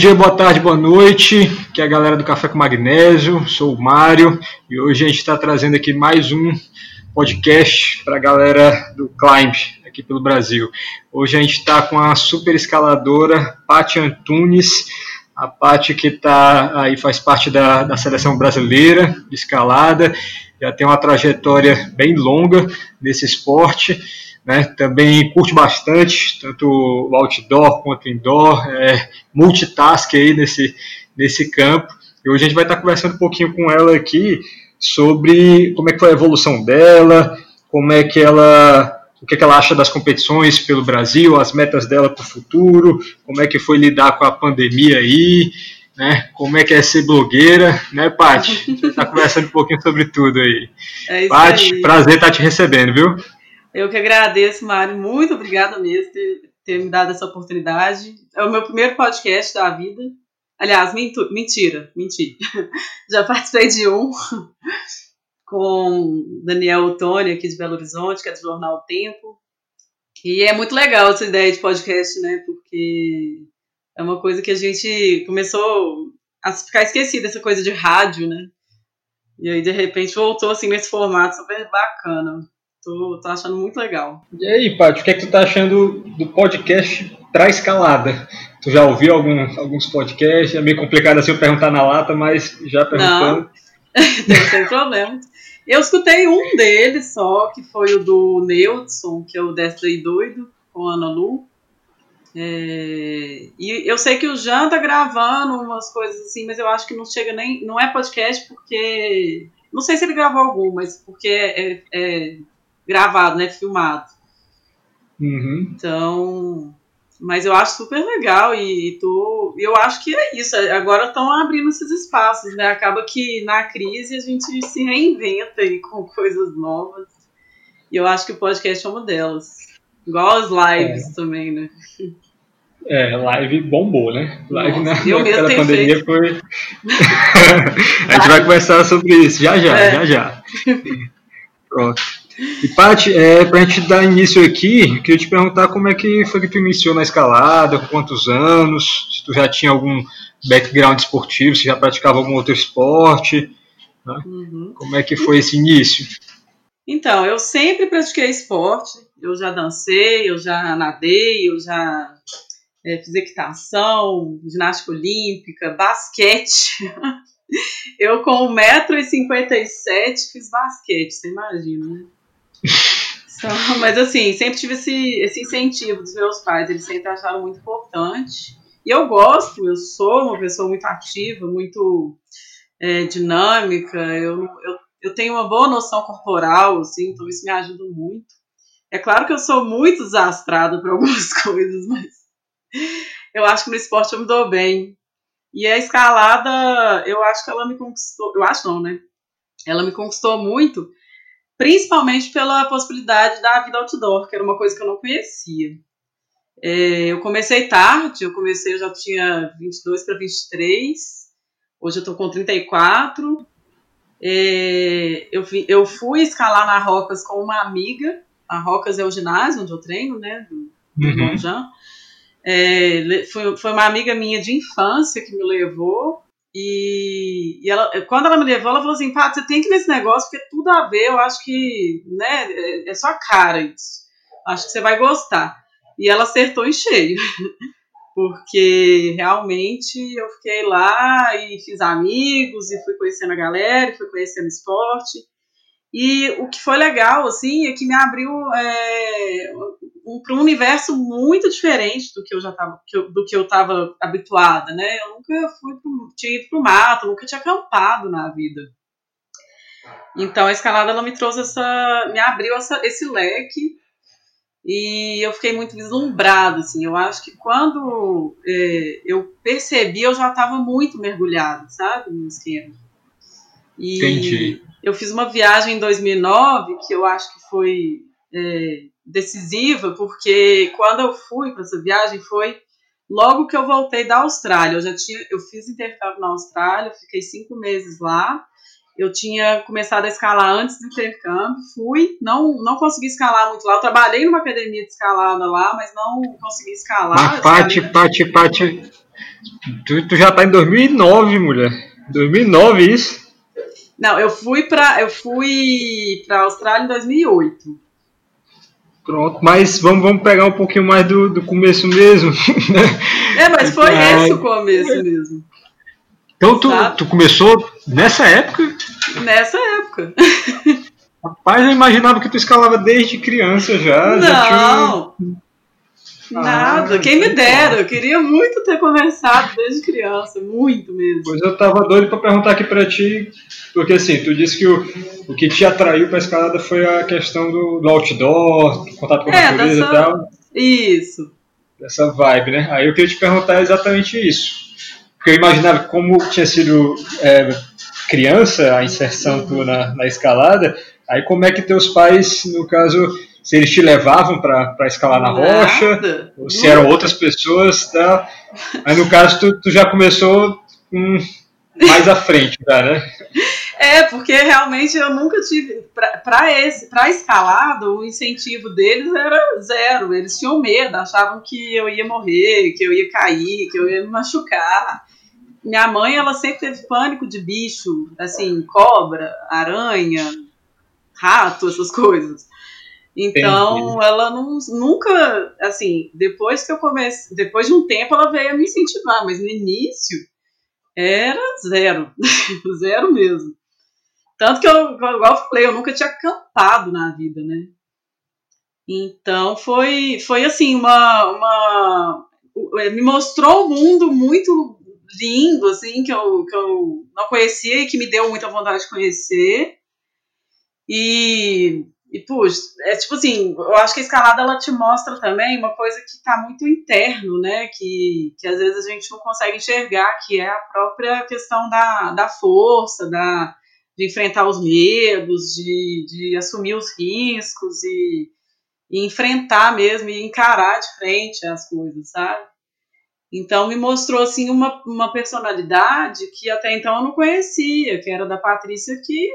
Dia, boa tarde, boa noite. Aqui é a galera do Café com Magnésio. Sou o Mário e hoje a gente está trazendo aqui mais um podcast para a galera do Climb aqui pelo Brasil. Hoje a gente está com a super escaladora Paty Antunes. A Paty que tá aí faz parte da, da seleção brasileira de escalada, já tem uma trajetória bem longa nesse esporte né? Também curte bastante, tanto o outdoor quanto o indoor, é, multitask aí nesse, nesse campo. E hoje a gente vai estar conversando um pouquinho com ela aqui sobre como é que foi a evolução dela, como é que ela o que, é que ela acha das competições pelo Brasil, as metas dela para o futuro, como é que foi lidar com a pandemia aí, né? Como é que é ser blogueira, né, Paty? Está conversando um pouquinho sobre tudo aí. É Paty, prazer estar te recebendo, viu? Eu que agradeço, Mário. Muito obrigada mesmo por ter, ter, me dado essa oportunidade. É o meu primeiro podcast da vida. Aliás, minto, mentira, mentira. Já participei de um com Daniel Otoni, aqui de Belo Horizonte, que é do Jornal Tempo. E é muito legal essa ideia de podcast, né? Porque é uma coisa que a gente começou a ficar esquecida, essa coisa de rádio, né? E aí, de repente, voltou assim nesse formato super bacana. Tô, tô achando muito legal. E aí, Paty, o que é que tu tá achando do podcast pra escalada? Tu já ouviu algum, alguns podcasts? É meio complicado assim eu perguntar na lata, mas já perguntando. Não, sem problema. Eu escutei um deles só, que foi o do Neudson, que é o Desta e Doido, com a Ana Lu. É, e eu sei que o Jean tá gravando umas coisas assim, mas eu acho que não chega nem. Não é podcast porque. Não sei se ele gravou algum, mas porque é, é gravado, né? Filmado. Uhum. Então. Mas eu acho super legal e, e tô, eu acho que é isso. Agora estão abrindo esses espaços, né? Acaba que na crise a gente se reinventa aí com coisas novas. E eu acho que o podcast é uma delas. Igual as lives é. também, né? É, live bombou, né? Live Nossa, na, da pandemia feito. foi. a gente vai conversar sobre isso já já, é. já já. Pronto. E Paty, é, para a gente dar início aqui, queria te perguntar como é que foi que tu iniciou na escalada, com quantos anos, se tu já tinha algum background esportivo, se já praticava algum outro esporte, né? uhum. como é que foi esse início? Então, eu sempre pratiquei esporte, eu já dancei, eu já nadei, eu já é, fiz equitação, ginástica olímpica, basquete. Eu com 1,57m fiz basquete, você imagina, né? Mas assim, sempre tive esse, esse incentivo dos meus pais, eles sempre acharam muito importante. E eu gosto, eu sou uma pessoa muito ativa, muito é, dinâmica, eu, eu, eu tenho uma boa noção corporal, assim, então isso me ajuda muito. É claro que eu sou muito desastrada para algumas coisas, mas eu acho que no esporte eu me dou bem. E a escalada, eu acho que ela me conquistou, eu acho não, né? Ela me conquistou muito, principalmente pela possibilidade da vida outdoor, que era uma coisa que eu não conhecia. É, eu comecei tarde, eu comecei, eu já tinha 22 para 23, hoje eu tô com 34. É, eu, eu fui escalar na Rocas com uma amiga, a Rocas é o ginásio onde eu treino, né, do, do uhum. Jean. É, foi, foi uma amiga minha de infância que me levou, e, e ela, quando ela me levou, ela falou assim: Pato, você tem que ir nesse negócio, porque tudo a ver, eu acho que né, é, é só cara isso. Acho que você vai gostar. E ela acertou em cheio. porque realmente eu fiquei lá e fiz amigos e fui conhecendo a galera, fui conhecendo esporte. E o que foi legal, assim, é que me abriu é, um, para um universo muito diferente do que eu já estava do que eu estava habituada, né? Eu nunca fui pro, tinha ido para o mato, nunca tinha acampado na vida. Então a escalada ela me trouxe essa, me abriu essa, esse leque e eu fiquei muito vislumbrada, assim. Eu acho que quando é, eu percebi, eu já estava muito mergulhada, sabe, no esquema. E Entendi. Eu fiz uma viagem em 2009 que eu acho que foi é, decisiva, porque quando eu fui para essa viagem foi logo que eu voltei da Austrália. Eu já tinha, eu fiz intercâmbio na Austrália, fiquei cinco meses lá. eu tinha começado a escalar antes do intercâmbio, fui, não, não consegui escalar muito lá. Eu trabalhei numa academia de escalada lá, mas não consegui escalar. Mas, Pati, Pati, Pati, tu, tu já tá em 2009, mulher. 2009 isso? Não, eu fui para eu fui para Austrália em 2008. Pronto, mas vamos, vamos pegar um pouquinho mais do, do começo mesmo. Né? É, mas foi esse o começo mesmo. Então tu, tu começou nessa época? Nessa época. Rapaz, eu imaginava que tu escalava desde criança já. Não. Já tinha... Nada, ah, quem me dera, eu queria muito ter começado desde criança, muito mesmo. Pois eu tava doido para perguntar aqui para ti, porque assim, tu disse que o, o que te atraiu para escalada foi a questão do, do outdoor, do contato com a é, natureza dessa... e tal. Isso. Dessa vibe, né? Aí eu queria te perguntar exatamente isso. Porque eu imaginava como tinha sido é, criança a inserção tua na, na escalada, aí como é que teus pais, no caso, se eles te levavam para escalar na Nada. rocha, ou se eram outras pessoas, tá? Aí no caso tu, tu já começou hum, mais à frente, tá, né? É, porque realmente eu nunca tive. Para esse para escalada, o incentivo deles era zero. Eles tinham medo, achavam que eu ia morrer, que eu ia cair, que eu ia me machucar minha mãe, ela sempre teve pânico de bicho, assim, cobra, aranha, rato, essas coisas. Então, Entendi. ela não, nunca, assim, depois que eu comecei, depois de um tempo ela veio a me incentivar, mas no início era zero, zero mesmo. Tanto que eu, igual eu falei, eu nunca tinha acampado na vida, né? Então foi, foi assim, uma, uma. Me mostrou o mundo muito lindo, assim, que eu, que eu não conhecia e que me deu muita vontade de conhecer. E, e puxa, é tipo assim, eu acho que a escalada ela te mostra também uma coisa que está muito interno, né? Que, que às vezes a gente não consegue enxergar, que é a própria questão da, da força, da, de enfrentar os medos, de, de assumir os riscos e, e enfrentar mesmo e encarar de frente as coisas, sabe? Então me mostrou assim uma, uma personalidade que até então eu não conhecia, que era da Patrícia que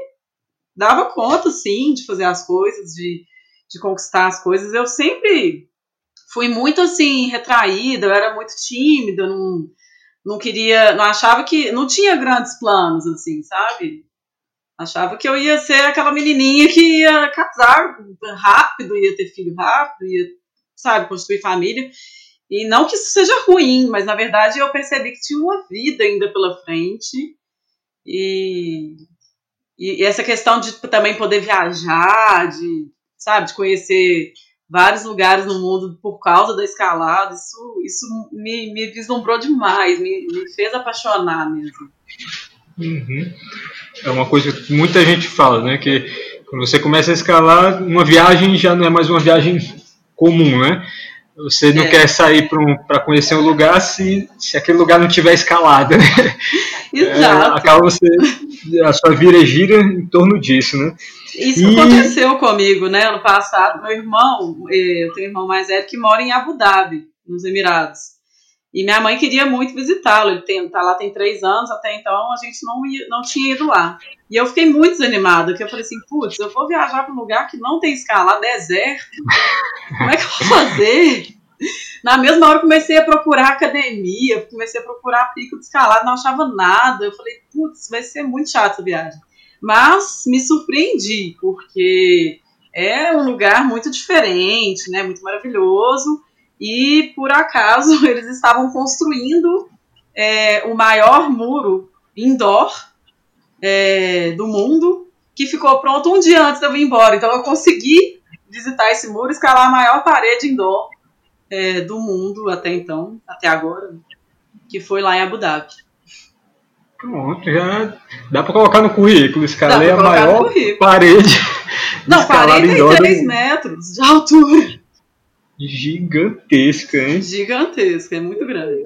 dava conta sim de fazer as coisas, de, de conquistar as coisas. Eu sempre fui muito assim retraída, eu era muito tímida, não não queria, não achava que não tinha grandes planos assim, sabe? Achava que eu ia ser aquela menininha que ia casar rápido, ia ter filho rápido, ia, sabe, construir família. E não que isso seja ruim, mas na verdade eu percebi que tinha uma vida ainda pela frente. E, e essa questão de também poder viajar, de, sabe, de conhecer vários lugares no mundo por causa da escalada, isso, isso me, me vislumbrou demais, me, me fez apaixonar mesmo. Uhum. É uma coisa que muita gente fala, né? Que quando você começa a escalar, uma viagem já não é mais uma viagem comum, né? Você não é. quer sair para um, conhecer um lugar se, se aquele lugar não tiver escalada. Né? Exato. É, acaba você. A sua vida gira em torno disso, né? Isso e... aconteceu comigo, né? Ano passado, meu irmão, eh, eu tenho um irmão mais velho que mora em Abu Dhabi, nos Emirados. E minha mãe queria muito visitá-lo. Ele tem, tá lá tem três anos, até então a gente não, ia, não tinha ido lá. E eu fiquei muito desanimada, porque eu falei assim, putz, eu vou viajar para um lugar que não tem escala, deserto. Como é que eu vou fazer? Na mesma hora comecei a procurar academia, comecei a procurar pico de escalada, não achava nada. Eu falei, putz, vai ser muito chato essa viagem. Mas me surpreendi, porque é um lugar muito diferente, né? Muito maravilhoso e por acaso eles estavam construindo é, o maior muro indoor é, do mundo, que ficou pronto um dia antes de eu vir embora. Então eu consegui visitar esse muro, escalar a maior parede indoor é, do mundo até então, até agora, que foi lá em Abu Dhabi. Pronto, já dá para colocar no currículo. Escalei a maior parede. Não, 43 metros de altura. Gigantesca, hein? Gigantesca, é muito grande.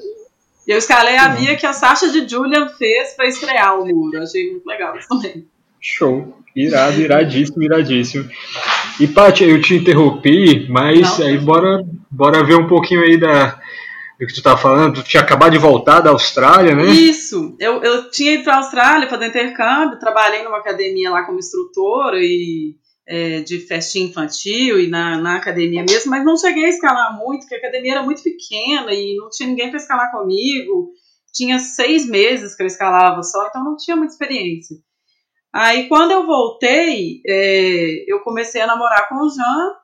E eu escalei a via que a Sasha de Julian fez para estrear o muro. Achei muito legal isso também. Show. Irado, iradíssimo, iradíssimo. E, Paty, eu te interrompi, mas Não. aí bora, bora ver um pouquinho aí da, do que tu estava falando, tu tinha acabado de voltar da Austrália, né? Isso, eu, eu tinha ido para a Austrália fazer intercâmbio, trabalhei numa academia lá como instrutora e é, de festinha infantil e na, na academia mesmo, mas não cheguei a escalar muito, porque a academia era muito pequena e não tinha ninguém para escalar comigo. Tinha seis meses que eu escalava só, então não tinha muita experiência. Aí quando eu voltei, é, eu comecei a namorar com o Jean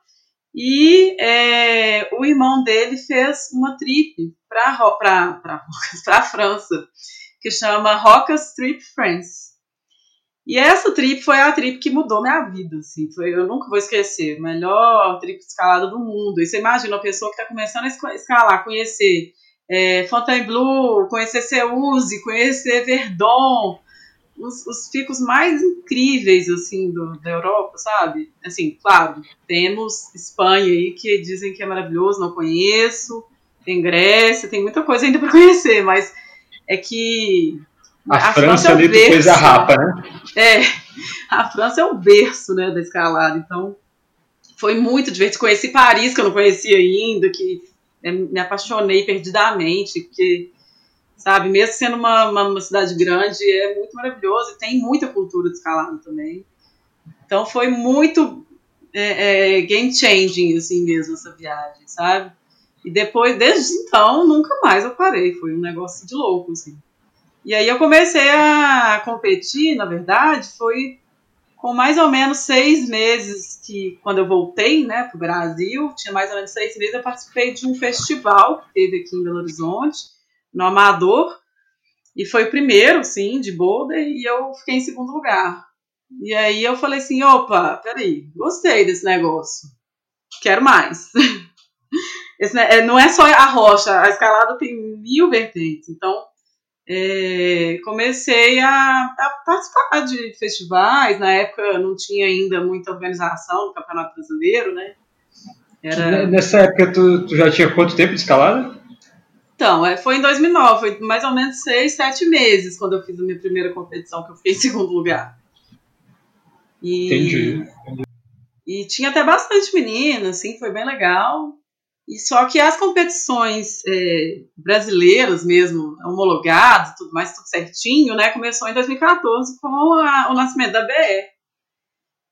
e é, o irmão dele fez uma trip para a França, que chama Rocas Trip France. E essa trip foi a trip que mudou minha vida, assim, foi, eu nunca vou esquecer, melhor trip escalada do mundo. E você imagina uma pessoa que está começando a escalar, conhecer é, Fontainebleau, conhecer Seuse, conhecer Verdon, os, os picos mais incríveis, assim, do, da Europa, sabe? Assim, claro, temos Espanha aí, que dizem que é maravilhoso, não conheço, tem Grécia, tem muita coisa ainda para conhecer, mas é que... A, a França, França é ali berço, coisa rapa, né? É, a França é o berço, né, da escalada, então foi muito divertido. Conheci Paris, que eu não conhecia ainda, que me apaixonei perdidamente, porque sabe? Mesmo sendo uma, uma, uma, cidade grande, é muito maravilhoso e tem muita cultura de escalada também. Então foi muito é, é, game changing, assim mesmo, essa viagem, sabe? E depois, desde então, nunca mais eu parei. Foi um negócio de louco, assim. E aí eu comecei a competir, na verdade, foi com mais ou menos seis meses que, quando eu voltei, né, para o Brasil, tinha mais ou menos seis meses, eu participei de um festival que teve aqui em Belo Horizonte, no amador. E foi o primeiro, sim, de boulder, e eu fiquei em segundo lugar. E aí eu falei assim, opa, peraí, gostei desse negócio. Quero mais. Esse, é, não é só a rocha, a escalada tem mil vertentes. Então, é, comecei a, a, participar de festivais. Na época não tinha ainda muita organização no Campeonato Brasileiro, né? Era... Nessa época tu, tu já tinha quanto tempo de escalada? Então, é, foi em 2009, foi mais ou menos seis, sete meses quando eu fiz a minha primeira competição, que eu fiquei em segundo lugar. E, Entendi. E tinha até bastante menina, assim, foi bem legal. E só que as competições é, brasileiras mesmo, homologadas, tudo mais, tudo certinho, né, começou em 2014 com a, o nascimento da BE.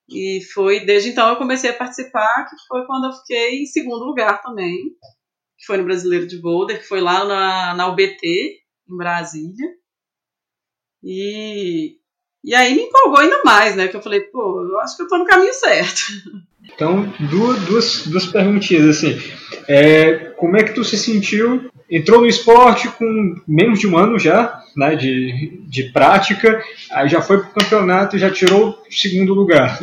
E foi desde então eu comecei a participar, que foi quando eu fiquei em segundo lugar também que foi no Brasileiro de Boulder, que foi lá na, na UBT, em Brasília. E, e aí me empolgou ainda mais, né? Que eu falei, pô, eu acho que eu tô no caminho certo. Então, duas, duas, duas perguntinhas, assim. É, como é que tu se sentiu? Entrou no esporte com menos de um ano já, né, de, de prática, aí já foi pro campeonato e já tirou o segundo lugar.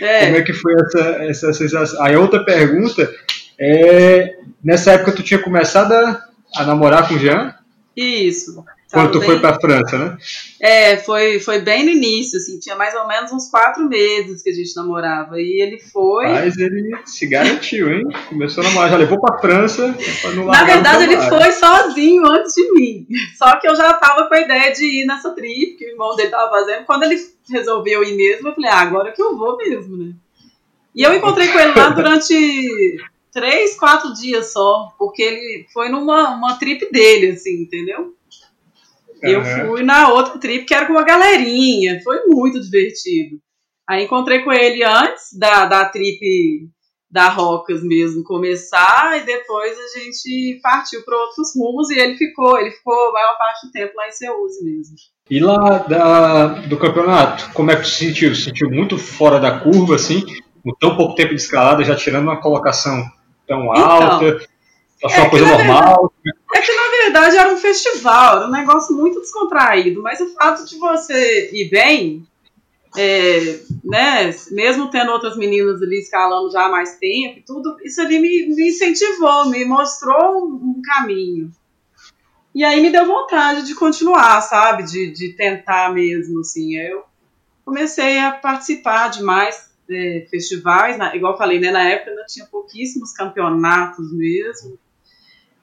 É. Como é que foi essa, essa sensação? Aí outra pergunta é, nessa época tu tinha começado a, a namorar com o Jean? Isso. Quando tu bem... foi pra França, né? É, foi, foi bem no início, assim, tinha mais ou menos uns quatro meses que a gente namorava. E ele foi. Mas ele se garantiu, hein? Começou a namorar, já levou pra França. Na verdade, ele foi sozinho antes de mim. Só que eu já tava com a ideia de ir nessa trip que o irmão dele tava fazendo. Quando ele resolveu ir mesmo, eu falei, ah, agora que eu vou mesmo, né? E eu encontrei com ele lá durante três, quatro dias só, porque ele foi numa uma trip dele, assim, entendeu? Uhum. Eu fui na outra trip que era com uma galerinha, foi muito divertido. Aí encontrei com ele antes da, da trip da Rocas mesmo começar, e depois a gente partiu para outros rumos e ele ficou, ele ficou a maior parte do tempo lá em Seuse mesmo. E lá da, do campeonato, como é que se sentiu? Se sentiu muito fora da curva, assim, com tão pouco tempo de escalada, já tirando uma colocação tão então, alta? Achou é uma coisa normal? Verdade, é que na verdade era um festival, era um negócio muito descontraído, mas o fato de você ir bem, é, né, mesmo tendo outras meninas ali escalando já há mais tempo, tudo isso ali me, me incentivou, me mostrou um, um, caminho. E aí me deu vontade de continuar, sabe, de, de tentar mesmo, assim. Eu comecei a participar de mais é, festivais, na, igual falei, né, na época ainda tinha pouquíssimos campeonatos mesmo.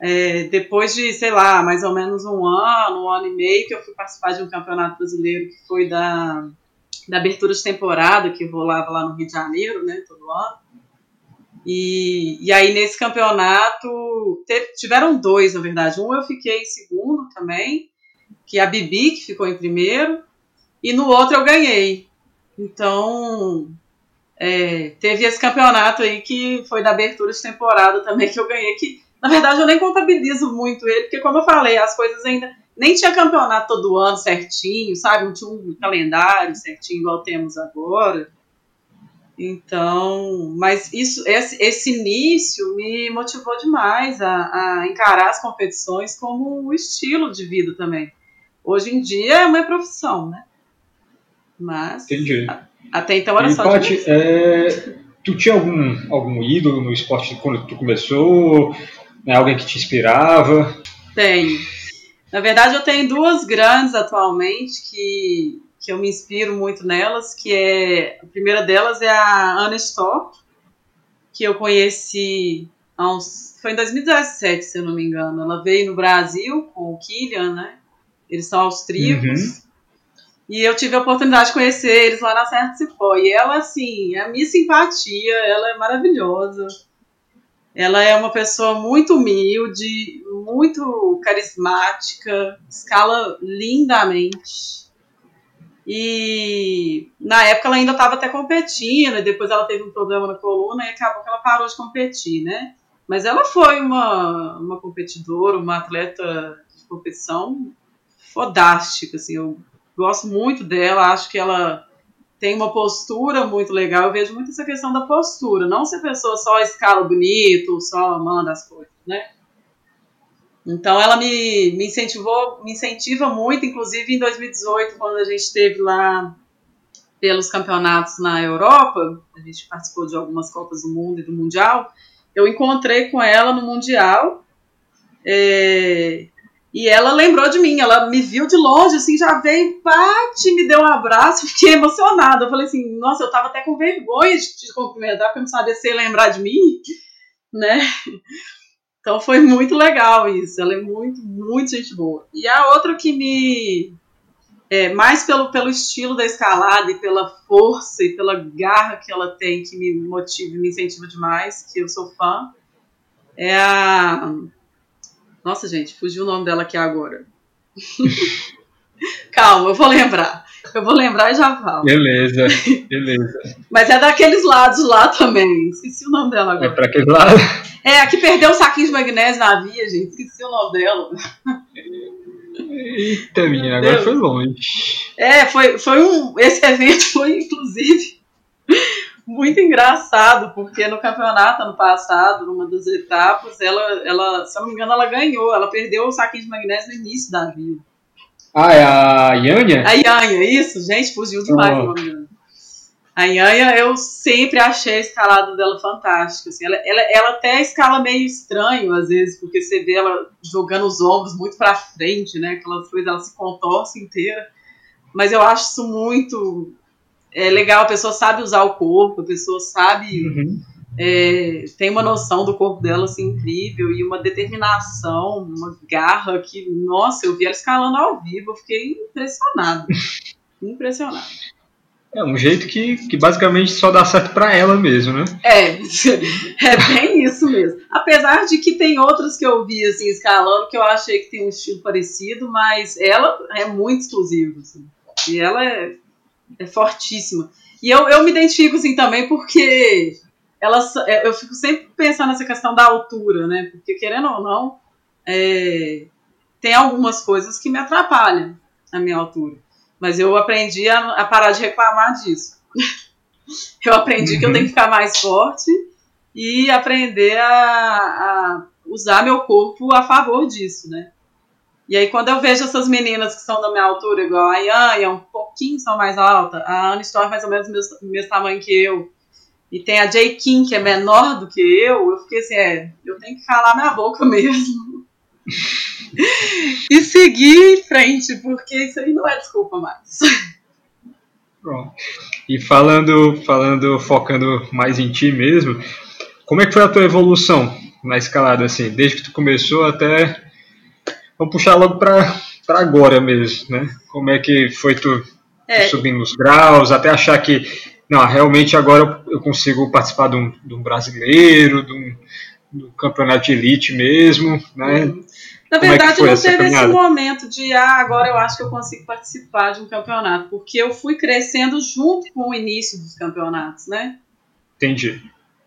É, depois de, sei lá, mais ou menos um ano, um ano e meio, que eu fui participar de um campeonato brasileiro que foi da, da abertura de temporada, que rolava lá no Rio de Janeiro, né, todo ano. E, e aí, nesse campeonato, teve, tiveram dois, na verdade. Um eu fiquei em segundo também, que é a Bibi, que ficou em primeiro, e no outro eu ganhei. Então, é, teve esse campeonato aí que foi da abertura de temporada também que eu ganhei, que na verdade eu nem contabilizo muito ele, porque como eu falei, as coisas ainda nem tinha campeonato todo ano certinho, sabe? Não tinha um calendário certinho igual temos agora. Então, mas isso, esse, esse início me motivou demais a, a encarar as competições como um estilo de vida também. Hoje em dia é uma profissão, né? Mas Entendi. A, até então era e, só Paty, é, Tu tinha algum, algum ídolo no esporte quando tu começou? Né, alguém que te inspirava? Tenho. Na verdade, eu tenho duas grandes atualmente que que eu me inspiro muito nelas, que é a primeira delas é a Anna Storr, que eu conheci uns, foi em 2017, se eu não me engano. Ela veio no Brasil com o Killian, né? Eles são austríacos. Uhum. E eu tive a oportunidade de conhecer eles lá na Serra de Cipó. E ela, assim, é a minha simpatia, ela é maravilhosa. Ela é uma pessoa muito humilde, muito carismática, escala lindamente. E na época ela ainda estava até competindo, e depois ela teve um problema na coluna e acabou que ela parou de competir, né? Mas ela foi uma, uma competidora, uma atleta de competição fodástica, assim, eu gosto muito dela, acho que ela tem uma postura muito legal, eu vejo muito essa questão da postura, não se a pessoa só escala bonito, só manda as coisas, né? Então ela me, me incentivou, me incentiva muito, inclusive em 2018, quando a gente esteve lá pelos campeonatos na Europa, a gente participou de algumas Copas do Mundo e do Mundial, eu encontrei com ela no Mundial é, e ela lembrou de mim, ela me viu de longe, assim, já veio, Pati, me deu um abraço, fiquei emocionada. Eu falei assim, nossa, eu tava até com vergonha de te cumprimentar, porque eu não sabia se lembrar de mim, né? Então foi muito legal isso. Ela é muito, muito gente boa. E a outra que me. É, mais pelo, pelo estilo da escalada e pela força e pela garra que ela tem, que me motiva, me incentiva demais, que eu sou fã, é a. Nossa, gente, fugiu o nome dela aqui agora. Calma, eu vou lembrar. Eu vou lembrar e já falo. Beleza, beleza. Mas é daqueles lados lá também. Esqueci o nome dela agora. É pra aquele lado? É, a que perdeu o saquinho de magnésio na via, gente. Esqueci o nome dela. Eita, menina, agora foi longe. É, foi, foi um. Esse evento foi, inclusive, muito engraçado, porque no campeonato ano passado, numa das etapas, ela, ela, se eu não me engano, ela ganhou. Ela perdeu o saquinho de magnésio no início da via. Ah, é a Yanya? A Yanya, isso, gente, fugiu demais oh. o. A Yanya, eu sempre achei a escalada dela fantástica. Assim, ela, ela, ela até escala meio estranho, às vezes, porque você vê ela jogando os ombros muito para frente, né? Aquelas coisas, ela se contorce inteira. Mas eu acho isso muito é, legal. A pessoa sabe usar o corpo, a pessoa sabe. Uhum é, tem uma noção do corpo dela assim, incrível e uma determinação, uma garra que, nossa, eu vi ela escalando ao vivo, eu fiquei impressionado. impressionado. É um jeito que, que basicamente só dá certo para ela mesmo, né? É, é bem isso mesmo. Apesar de que tem outras que eu vi assim escalando que eu achei que tem um estilo parecido, mas ela é muito exclusiva. Assim. E ela é, é fortíssima. E eu, eu me identifico assim também porque elas, é, eu fico sempre pensando nessa questão da altura, né? Porque, querendo ou não, é, tem algumas coisas que me atrapalham a minha altura. Mas eu aprendi a, a parar de reclamar disso. eu aprendi uhum. que eu tenho que ficar mais forte e aprender a, a, usar meu corpo a favor disso, né? E aí, quando eu vejo essas meninas que são da minha altura, igual a Ian, um pouquinho são mais alta, a Ana Storm mais ou menos do mesmo, tamanho que eu, e tem a Jay Kim, que é menor do que eu, eu fiquei assim, é, eu tenho que calar minha boca mesmo. e seguir em frente, porque isso aí não é desculpa mais. E falando, falando, focando mais em ti mesmo, como é que foi a tua evolução na escalada, assim, desde que tu começou até. Vamos puxar logo para agora mesmo, né? Como é que foi tu, é. subindo os graus, até achar que não, realmente agora eu consigo participar de um, de um brasileiro, de um, campeonato de elite mesmo, né? Uhum. Na Como verdade, é não teve esse momento de, ah, agora eu acho que eu consigo participar de um campeonato, porque eu fui crescendo junto com o início dos campeonatos, né? Entendi.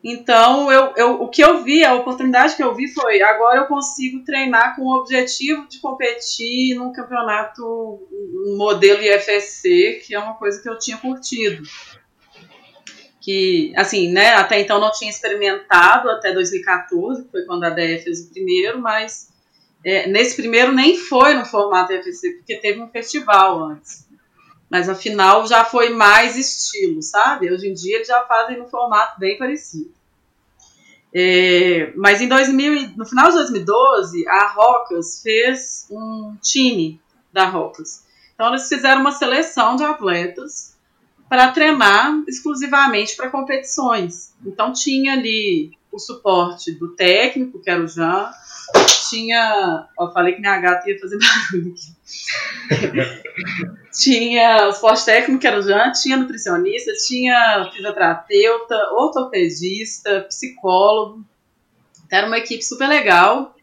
Então, eu, eu, o que eu vi, a oportunidade que eu vi foi: agora eu consigo treinar com o objetivo de competir num campeonato modelo IFSC, que é uma coisa que eu tinha curtido. Que, assim, né, até então não tinha experimentado, até 2014, que foi quando a DF fez o primeiro, mas é, nesse primeiro nem foi no formato IFSC, porque teve um festival antes. Mas afinal já foi mais estilo, sabe? Hoje em dia eles já fazem no formato bem parecido. É, mas em 2000, no final de 2012, a Rocas fez um time da Rocas. Então eles fizeram uma seleção de atletas para treinar exclusivamente para competições. Então tinha ali o suporte do técnico, que era o Jean, tinha. Ó, falei que minha gata ia fazer barulho aqui. tinha o suporte técnico, que era o Jean, tinha nutricionista, tinha fisioterapeuta, ortopedista, psicólogo. Era uma equipe super legal.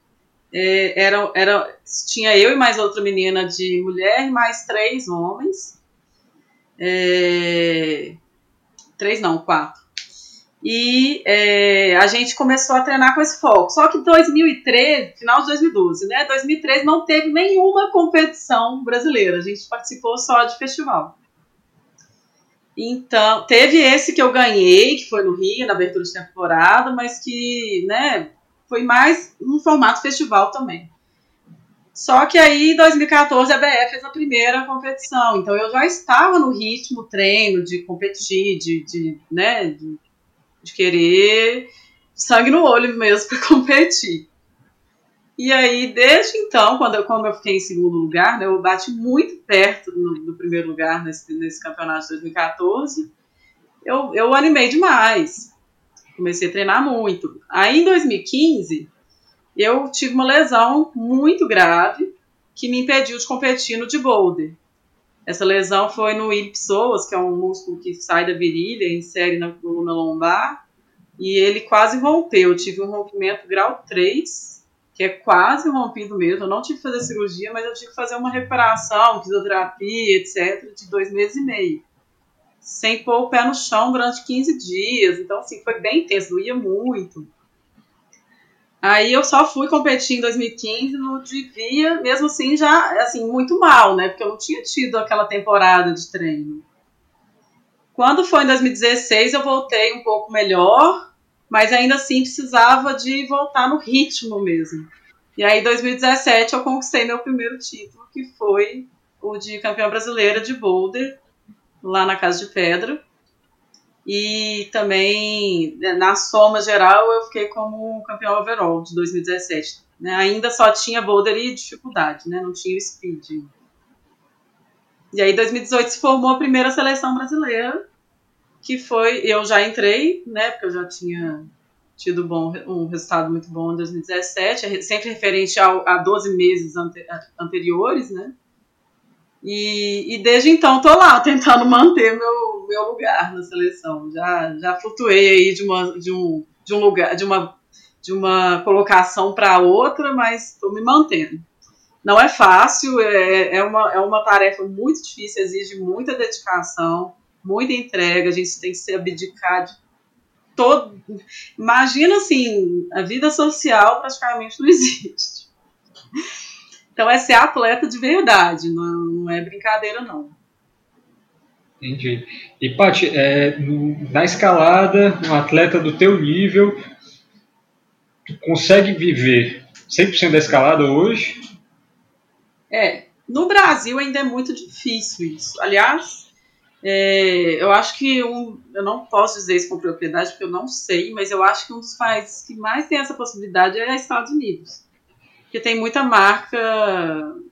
É, era, era, tinha eu e mais outra menina de mulher, mais três homens. É, três não, quatro. E é, a gente começou a treinar com esse foco. Só que 2013, final de 2012, né? 2013 não teve nenhuma competição brasileira. A gente participou só de festival. Então, teve esse que eu ganhei, que foi no Rio, na abertura de temporada, mas que, né, foi mais um formato festival também. Só que aí, em 2014, a BF fez a primeira competição. Então, eu já estava no ritmo treino de competir, de, de né, de de querer sangue no olho mesmo para competir. E aí, desde então, quando eu, eu fiquei em segundo lugar, né, eu bati muito perto do primeiro lugar nesse, nesse campeonato de 2014, eu, eu animei demais. Comecei a treinar muito. Aí, em 2015, eu tive uma lesão muito grave que me impediu de competir no de boulder. Essa lesão foi no ipsoas, que é um músculo que sai da virilha insere na coluna lombar, e ele quase rompeu. Eu tive um rompimento grau 3, que é quase rompido mesmo. Eu não tive que fazer cirurgia, mas eu tive que fazer uma recuperação, fisioterapia, etc., de dois meses e meio. Sem pôr o pé no chão durante 15 dias. Então, assim, foi bem intenso, doía muito. Aí eu só fui competir em 2015 no Devia, mesmo assim já assim muito mal, né? Porque eu não tinha tido aquela temporada de treino. Quando foi em 2016 eu voltei um pouco melhor, mas ainda assim precisava de voltar no ritmo mesmo. E aí em 2017 eu conquistei meu primeiro título, que foi o de campeã brasileira de boulder lá na Casa de Pedra. E também, né, na soma geral, eu fiquei como campeão overall de 2017. Né? Ainda só tinha boulder e dificuldade, né? não tinha o speed. E aí, em 2018, se formou a primeira seleção brasileira, que foi. Eu já entrei, né? Porque eu já tinha tido bom, um resultado muito bom em 2017, sempre referente ao, a 12 meses ante, anteriores, né? E, e desde então tô lá tentando manter meu, meu lugar na seleção. Já, já flutuei aí de, uma, de, um, de um lugar, de uma, de uma colocação para outra, mas estou me mantendo. Não é fácil, é, é, uma, é uma tarefa muito difícil, exige muita dedicação, muita entrega, a gente tem que se abdicar de todo. Imagina assim, a vida social praticamente não existe. Então é ser atleta de verdade, não, não é brincadeira, não. Entendi. E, Paty, é, na escalada, um atleta do teu nível, tu consegue viver 100% da escalada hoje? É, no Brasil ainda é muito difícil isso. Aliás, é, eu acho que um, eu não posso dizer isso com propriedade porque eu não sei, mas eu acho que um dos países que mais tem essa possibilidade é Estados Unidos porque tem muita marca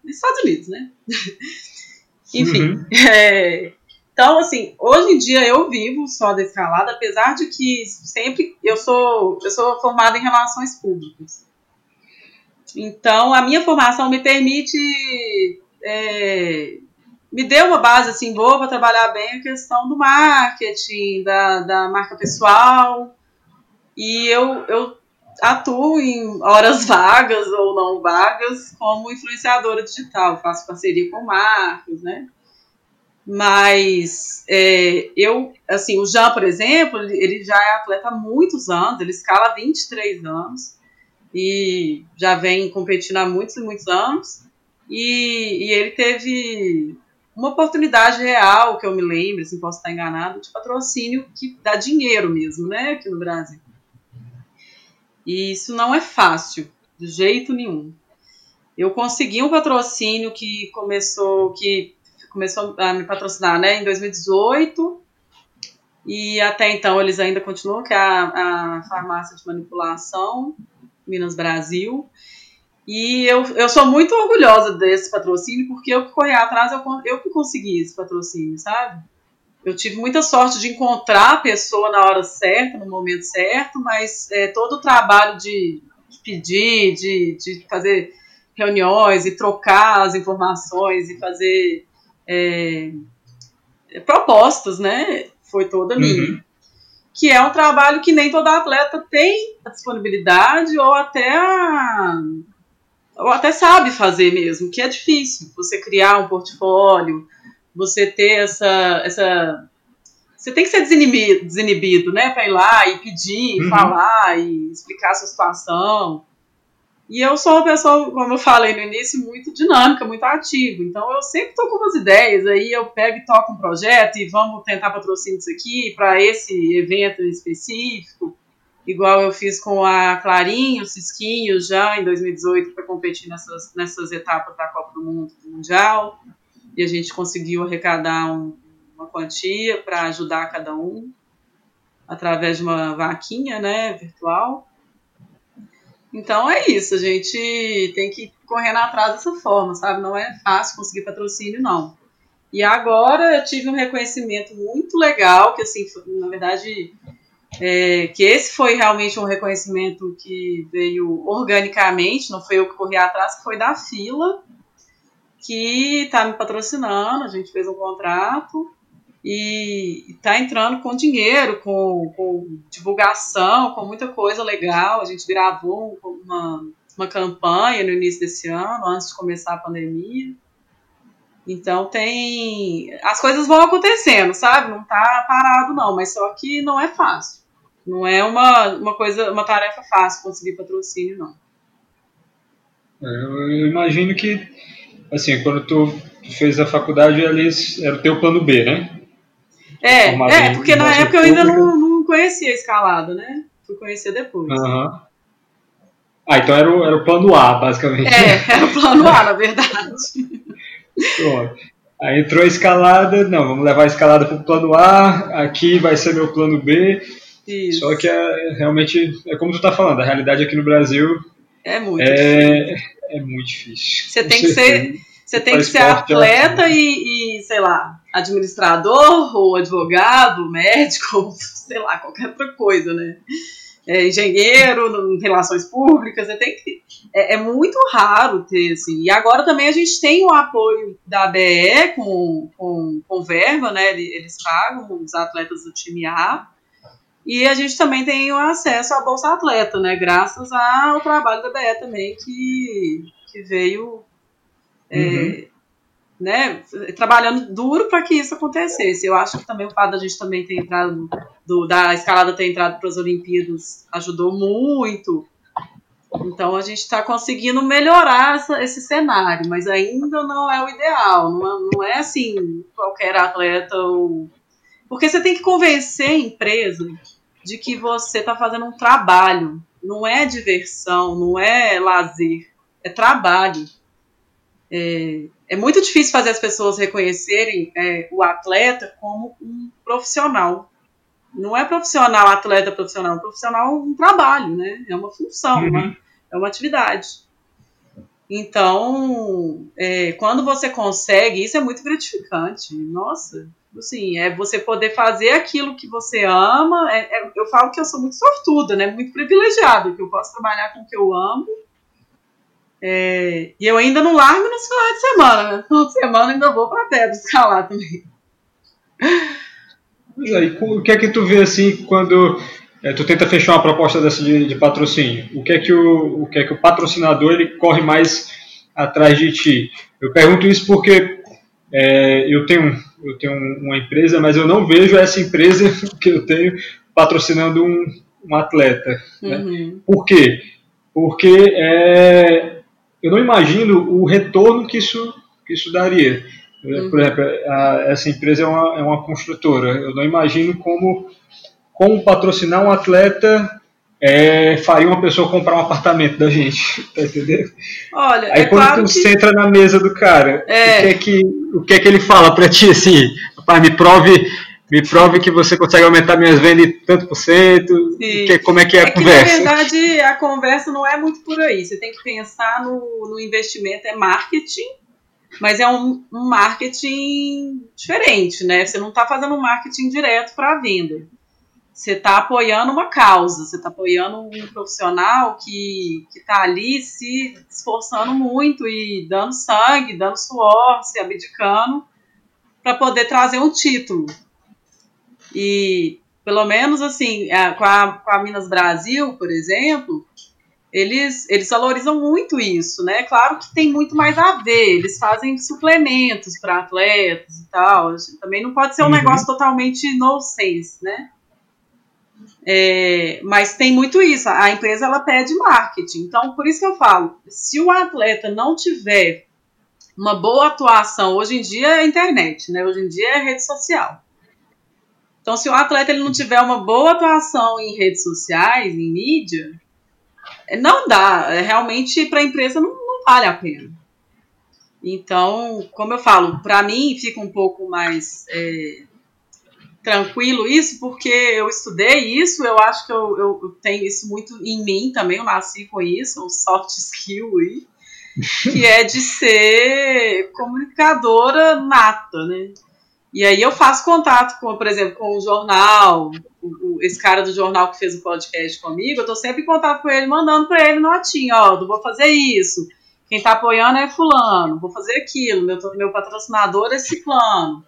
nos Estados Unidos, né? Enfim. Uhum. É, então, assim, hoje em dia eu vivo só da escalada, apesar de que sempre eu sou, eu sou formada em relações públicas. Então, a minha formação me permite é, me deu uma base assim boa para trabalhar bem a questão do marketing, da, da marca pessoal. E eu, eu atuo em horas vagas ou não vagas como influenciadora digital, faço parceria com marcas, né? Mas é, eu, assim, o Jean, por exemplo, ele já é atleta há muitos anos, ele escala há 23 anos e já vem competindo há muitos e muitos anos. E, e ele teve uma oportunidade real, que eu me lembro, assim, posso estar enganado, de patrocínio que dá dinheiro mesmo, né, aqui no Brasil. E isso não é fácil, de jeito nenhum. Eu consegui um patrocínio que começou, que começou a me patrocinar, né, em 2018, e até então eles ainda continuam, que é a, a farmácia de manipulação, Minas Brasil. E eu, eu sou muito orgulhosa desse patrocínio, porque eu que corri atrás, eu, eu que consegui esse patrocínio, sabe? Eu tive muita sorte de encontrar a pessoa na hora certa, no momento certo, mas é, todo o trabalho de, de pedir, de, de fazer reuniões e trocar as informações e fazer é, propostas, né? Foi toda minha. Uhum. Que é um trabalho que nem todo atleta tem a disponibilidade ou até a, ou até sabe fazer mesmo, que é difícil você criar um portfólio, você ter essa. essa você tem que ser desinibido, desinibido né? Para ir lá e pedir, uhum. falar e explicar a sua situação. E eu sou uma pessoa, como eu falei no início, muito dinâmica, muito ativa. Então eu sempre estou com umas ideias, aí eu pego e toco um projeto e vamos tentar patrocinar isso aqui para esse evento específico igual eu fiz com a Clarinho, o Cisquinho, já em 2018, para competir nessas, nessas etapas da Copa do Mundo do Mundial. E a gente conseguiu arrecadar um, uma quantia para ajudar cada um, através de uma vaquinha né, virtual. Então é isso, a gente tem que correr atrás dessa forma, sabe? Não é fácil conseguir patrocínio, não. E agora eu tive um reconhecimento muito legal, que assim, na verdade, é, que esse foi realmente um reconhecimento que veio organicamente, não foi eu que corri atrás, que foi da fila, que está me patrocinando, a gente fez um contrato e está entrando com dinheiro, com, com, divulgação, com muita coisa legal. A gente gravou uma, uma campanha no início desse ano, antes de começar a pandemia. Então tem. As coisas vão acontecendo, sabe? Não tá parado, não, mas só que não é fácil. Não é uma, uma coisa, uma tarefa fácil conseguir patrocínio, não. É, eu imagino que, assim, quando tu fez a faculdade, eles, era o teu plano B, né? É, é porque na época eu ainda não, não conhecia a escalada, né? Fui conhecer depois. Uhum. Ah, então era o, era o plano A, basicamente. É, era o plano A, na verdade. Pronto. Aí entrou a escalada, não, vamos levar a escalada para o plano A, aqui vai ser meu plano B. Isso. Só que é, realmente, é como tu está falando, a realidade aqui no Brasil é muito, é. É muito difícil. Você tem que ser, você tem que ser atleta e, e, sei lá, administrador ou advogado, médico, sei lá, qualquer outra coisa, né? É, engenheiro, relações públicas, você tem que, é, é, muito raro ter, assim. E agora também a gente tem o apoio da BE com, com, com verba, né? Eles pagam os atletas do time A. E a gente também tem o acesso à Bolsa Atleta, né? Graças ao trabalho da BE também, que, que veio é, uhum. né, trabalhando duro para que isso acontecesse. Eu acho que também o fato da gente também ter entrado, do, da escalada ter entrado para as Olimpíadas ajudou muito. Então a gente está conseguindo melhorar essa, esse cenário, mas ainda não é o ideal. Não é, não é assim qualquer atleta ou porque você tem que convencer a empresa de que você está fazendo um trabalho. Não é diversão, não é lazer, é trabalho. É, é muito difícil fazer as pessoas reconhecerem é, o atleta como um profissional. Não é profissional, atleta profissional, é um profissional um trabalho, né? É uma função, uhum. uma, é uma atividade. Então, é, quando você consegue, isso é muito gratificante. Nossa, assim, é você poder fazer aquilo que você ama. É, é, eu falo que eu sou muito sortuda, né? Muito privilegiada, que eu posso trabalhar com o que eu amo É, e eu ainda não largo nos finais de semana, né? Final de semana ainda vou pé buscar lá também. Mas aí, o que é que tu vê assim quando é, tu tenta fechar uma proposta dessa de, de, patrocínio? O que é que o, o que é que o patrocinador ele corre mais atrás de ti? Eu pergunto isso porque é, eu tenho eu tenho uma empresa, mas eu não vejo essa empresa que eu tenho patrocinando um, um atleta. Né? Uhum. Por quê? Porque é, eu não imagino o retorno que isso, que isso daria. Uhum. Por exemplo, a, essa empresa é uma, é uma construtora. Eu não imagino como, como patrocinar um atleta é, faria uma pessoa comprar um apartamento da gente, tá entendendo? Olha, Aí é quando claro tu que... entra na mesa do cara, é. o, que é que, o que é que ele fala para ti assim? Rapaz, me prove, me prove que você consegue aumentar minhas vendas em tanto por cento. Que, como é que é a é conversa? Que, na verdade, a conversa não é muito por aí. Você tem que pensar no, no investimento, é marketing, mas é um, um marketing diferente, né? Você não está fazendo um marketing direto para a venda você está apoiando uma causa, você está apoiando um profissional que está ali se esforçando muito e dando sangue, dando suor, se abdicando para poder trazer um título. E pelo menos assim, com a, com a Minas Brasil, por exemplo, eles, eles valorizam muito isso, né? Claro que tem muito mais a ver, eles fazem suplementos para atletas e tal. Também não pode ser um uhum. negócio totalmente no sense, né? É, mas tem muito isso. A empresa ela pede marketing. Então, por isso que eu falo, se o atleta não tiver uma boa atuação, hoje em dia é internet, né? Hoje em dia é rede social. Então, se o atleta ele não tiver uma boa atuação em redes sociais, em mídia, não dá. É, realmente, para a empresa não, não vale a pena. Então, como eu falo, para mim fica um pouco mais é, tranquilo isso, porque eu estudei isso, eu acho que eu, eu, tenho isso muito em mim também, eu nasci com isso, um soft skill aí, que é de ser comunicadora nata, né? E aí eu faço contato com, por exemplo, com o jornal, o, o, esse cara do jornal que fez o podcast comigo, eu tô sempre em contato com ele, mandando para ele notinha, ó, eu vou fazer isso, quem tá apoiando é fulano, vou fazer aquilo, meu, meu patrocinador é ciclano.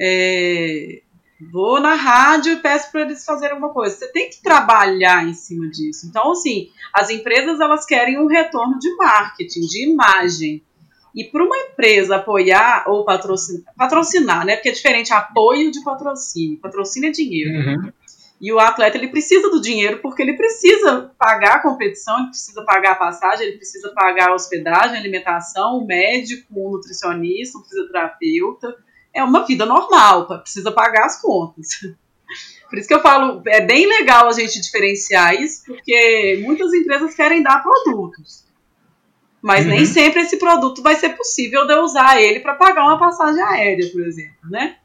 É, vou na rádio e peço para eles fazerem alguma coisa. Você tem que trabalhar em cima disso. Então, assim, as empresas elas querem um retorno de marketing, de imagem. E para uma empresa apoiar ou patrocinar, patrocinar, né? Porque é diferente apoio de patrocínio. Patrocínio é dinheiro. Uhum. E o atleta ele precisa do dinheiro porque ele precisa pagar a competição, ele precisa pagar a passagem, ele precisa pagar a hospedagem, a alimentação, o médico, o nutricionista, o fisioterapeuta é uma vida normal, precisa pagar as contas. Por isso que eu falo, é bem legal a gente diferenciar isso, porque muitas empresas querem dar produtos. Mas uhum. nem sempre esse produto vai ser possível de eu usar ele para pagar uma passagem aérea, por exemplo, né?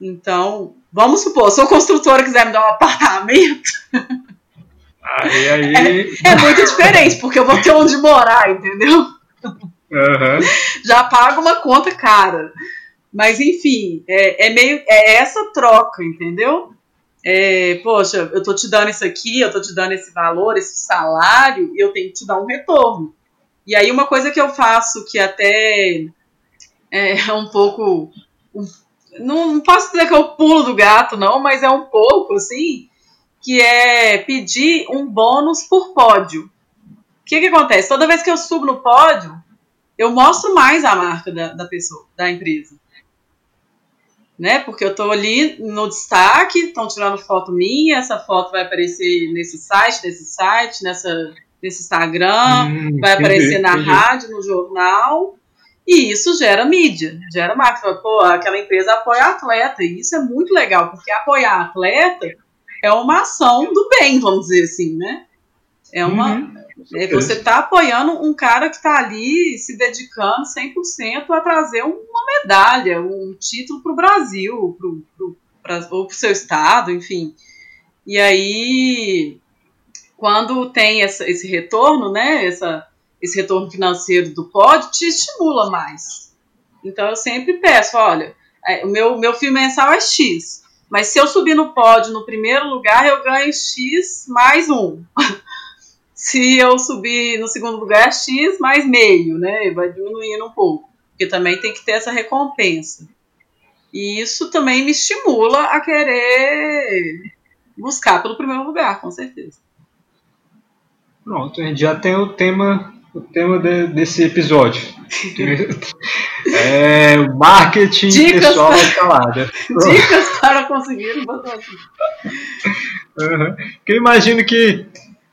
Então, vamos supor, se o construtora quiser me dar um apartamento. Aí, aí... É, é muito diferente, porque eu vou ter onde morar, entendeu? Uhum. Já pago uma conta cara. Mas, enfim, é, é meio. É essa troca, entendeu? É, poxa, eu tô te dando isso aqui, eu tô te dando esse valor, esse salário, eu tenho que te dar um retorno. E aí, uma coisa que eu faço que até é um pouco. Um, não, posso dizer que é o pulo do gato, não, mas é um pouco, assim, que é pedir um bônus por pódio. O que, que acontece? Toda vez que eu subo no pódio, eu mostro mais a marca da, da pessoa, da empresa né? Porque eu estou ali no destaque, estão tirando foto minha, essa foto vai aparecer nesse site, nesse site, nessa, nesse Instagram, hum, vai entendi, aparecer na entendi. rádio, no jornal, e isso gera mídia, gera marketing. Pô, aquela empresa apoia atleta, e isso é muito legal, porque apoiar atleta é uma ação do bem, vamos dizer assim, né? É uma. Uhum. É, você está apoiando um cara que está ali se dedicando 100% a trazer uma medalha, um título para o Brasil, pro, pro, pra, ou para o seu estado, enfim. E aí, quando tem essa, esse retorno, né, essa, esse retorno financeiro do pódio, te estimula mais. Então eu sempre peço, olha, é, o meu, meu filme mensal é X, mas se eu subir no pódio no primeiro lugar, eu ganho X mais um. se eu subir no segundo lugar X mais meio, né? Vai diminuindo um pouco. Porque também tem que ter essa recompensa. E isso também me estimula a querer buscar pelo primeiro lugar, com certeza. Pronto, a gente já tem o tema, o tema de, desse episódio. é o marketing Dicas pessoal para... escalada. Dicas para conseguir um botão assim. Uhum. Eu imagino que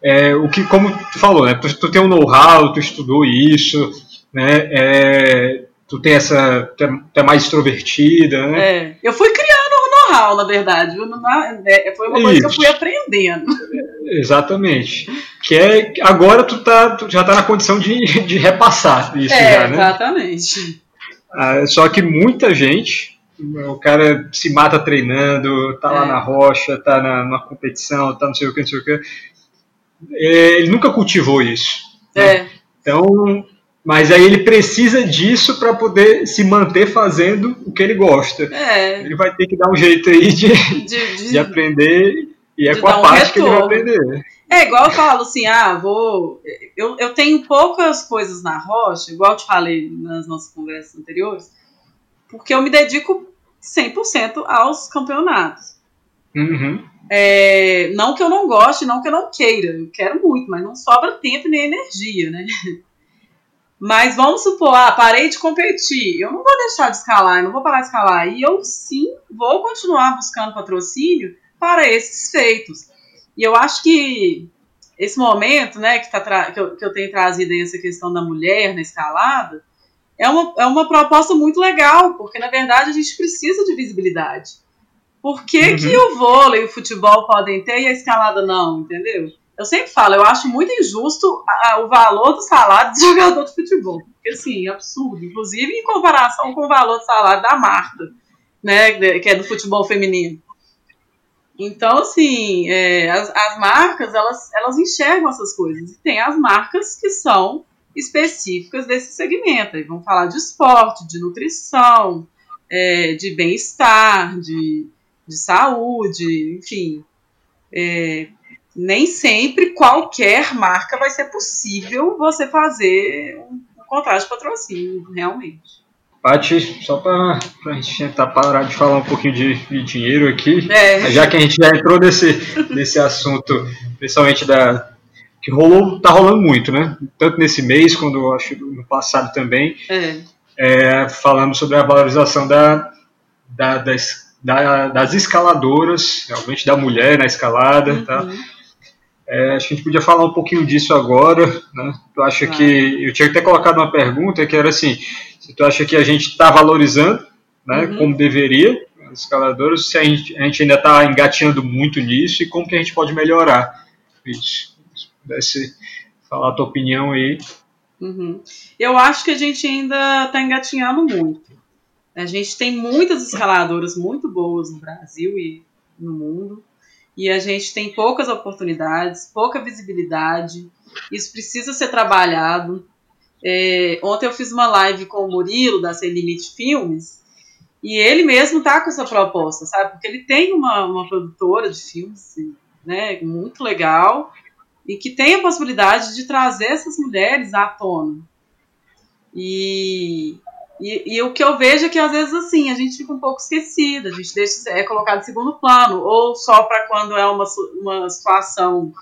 é, o que, como tu falou, né? Tu, tu tem um know-how, tu estudou isso, né? É, tu tem essa. Tu é, tu é, mais extrovertida, né? É, eu fui criando um know-how, na verdade. É, foi uma coisa isso. que eu fui aprendendo. Exatamente. Que é agora tu, tá, tu já tá na condição de, de repassar isso é, já, né? Exatamente. Ah, só que muita gente, o cara se mata treinando, tá é. lá na rocha, tá na, numa competição, tá não sei o que, não sei o que. É, ele nunca cultivou isso. Né? É. Então, mas aí ele precisa disso para poder se manter fazendo o que ele gosta. É. Ele vai ter que dar um jeito aí de, de, de, de aprender e é com a um parte retorno. que ele vai aprender. É igual eu falo assim, ah, vou. Eu, eu tenho poucas coisas na rocha, igual eu te falei nas nossas conversas anteriores, porque eu me dedico 100% aos campeonatos. Uhum. É, não que eu não goste, não que eu não queira, eu quero muito, mas não sobra tempo nem energia, né? Mas vamos supor, ah, parei de competir, eu não vou deixar de escalar, eu não vou parar de escalar, e eu sim vou continuar buscando patrocínio para esses feitos. E eu acho que esse momento, né, que, tá que, eu, que eu tenho trazido aí essa questão da mulher na escalada, é uma, é uma proposta muito legal, porque na verdade a gente precisa de visibilidade. Por que, uhum. que o vôlei e o futebol podem ter e a escalada não, entendeu? Eu sempre falo, eu acho muito injusto a, a, o valor do salário do jogador de futebol. Porque, assim, é absurdo. Inclusive em comparação com o valor do salário da Marta, né, que é do futebol feminino. Então, assim, é, as, as, marcas, elas, elas enxergam essas coisas. E tem as marcas que são específicas desse segmento. Aí vamos falar de esporte, de nutrição, é, de bem-estar, de de saúde, enfim. É, nem sempre qualquer marca vai ser possível você fazer um, um contrato de patrocínio, realmente. Paty, só para a gente tentar parar de falar um pouquinho de, de dinheiro aqui, é. já que a gente já entrou nesse, nesse assunto, principalmente da que rolou, tá rolando muito, né? Tanto nesse mês, quando acho no passado também, é. É, falando sobre a valorização da, da, das da, das escaladoras, realmente da mulher na escalada, uhum. tá? É, acho que a gente podia falar um pouquinho disso agora, né? Tu acha ah. que eu tinha até colocado uma pergunta que era assim, se tu acha que a gente está valorizando, né, uhum. como deveria, as escaladoras, se a gente, a gente ainda está engatinhando muito nisso e como que a gente pode melhorar isso? Se pudesse falar a tua opinião aí. Uhum. Eu acho que a gente ainda está engatinhando muito. A gente tem muitas escaladoras muito boas no Brasil e no mundo, e a gente tem poucas oportunidades, pouca visibilidade. Isso precisa ser trabalhado. É, ontem eu fiz uma live com o Murilo, da Sem Limite Filmes, e ele mesmo tá com essa proposta, sabe? Porque ele tem uma, uma produtora de filmes, né, muito legal, e que tem a possibilidade de trazer essas mulheres à tona. E, e, e, o que eu vejo é que às vezes assim, a gente fica um pouco esquecida, a gente deixa, é colocado em segundo plano, ou só para quando é uma, uma situação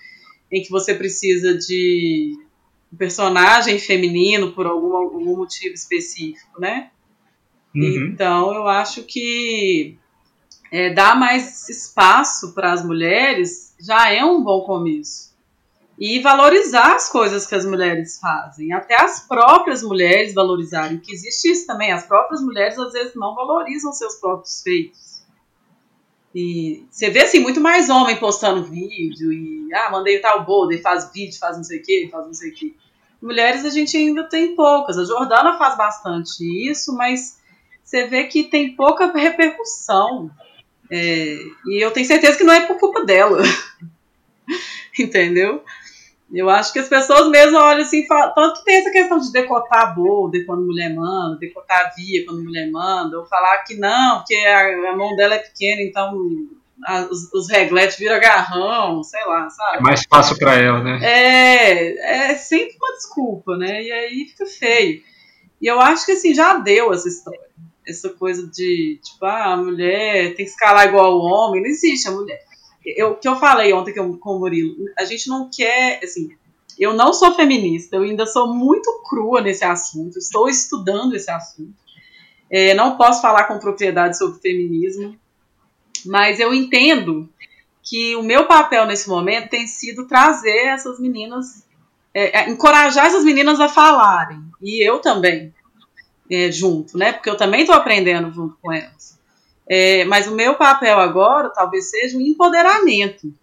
em que você precisa de um personagem feminino por algum, algum motivo específico, né? Uhum. Então eu acho que é, dar mais espaço para as mulheres já é um bom começo e valorizar as coisas que as mulheres fazem, até as próprias mulheres valorizarem, que existe isso também, as próprias mulheres às vezes não valorizam seus próprios feitos. E você vê assim muito mais homem postando vídeo e ah, mandei tal boda e faz vídeo, faz não sei o que, faz não sei o que. Mulheres a gente ainda tem poucas. A Jordana faz bastante isso, mas você vê que tem pouca repercussão. É, e eu tenho certeza que não é por culpa dela. Entendeu? Eu acho que as pessoas mesmo olham assim, falam, tanto que tem essa questão de decotar a bolda quando mulher manda, decotar a via quando mulher manda, ou falar que não, porque a, a mão dela é pequena, então os, os regletes viram agarrão, sei lá, sabe? É mais fácil para ela, né? É, é sempre uma desculpa, né? E aí fica feio. E eu acho que assim, já deu essa história. Essa coisa de, tipo, ah, a mulher tem que escalar igual o homem. Não existe a mulher. O que eu falei ontem com o Murilo, a gente não quer, assim, eu não sou feminista, eu ainda sou muito crua nesse assunto, estou estudando esse assunto. É, não posso falar com propriedade sobre feminismo, mas eu entendo que o meu papel nesse momento tem sido trazer essas meninas, é, é, encorajar essas meninas a falarem, e eu também, é, junto, né? Porque eu também estou aprendendo junto com elas. É, mas o meu papel agora talvez seja o empoderamento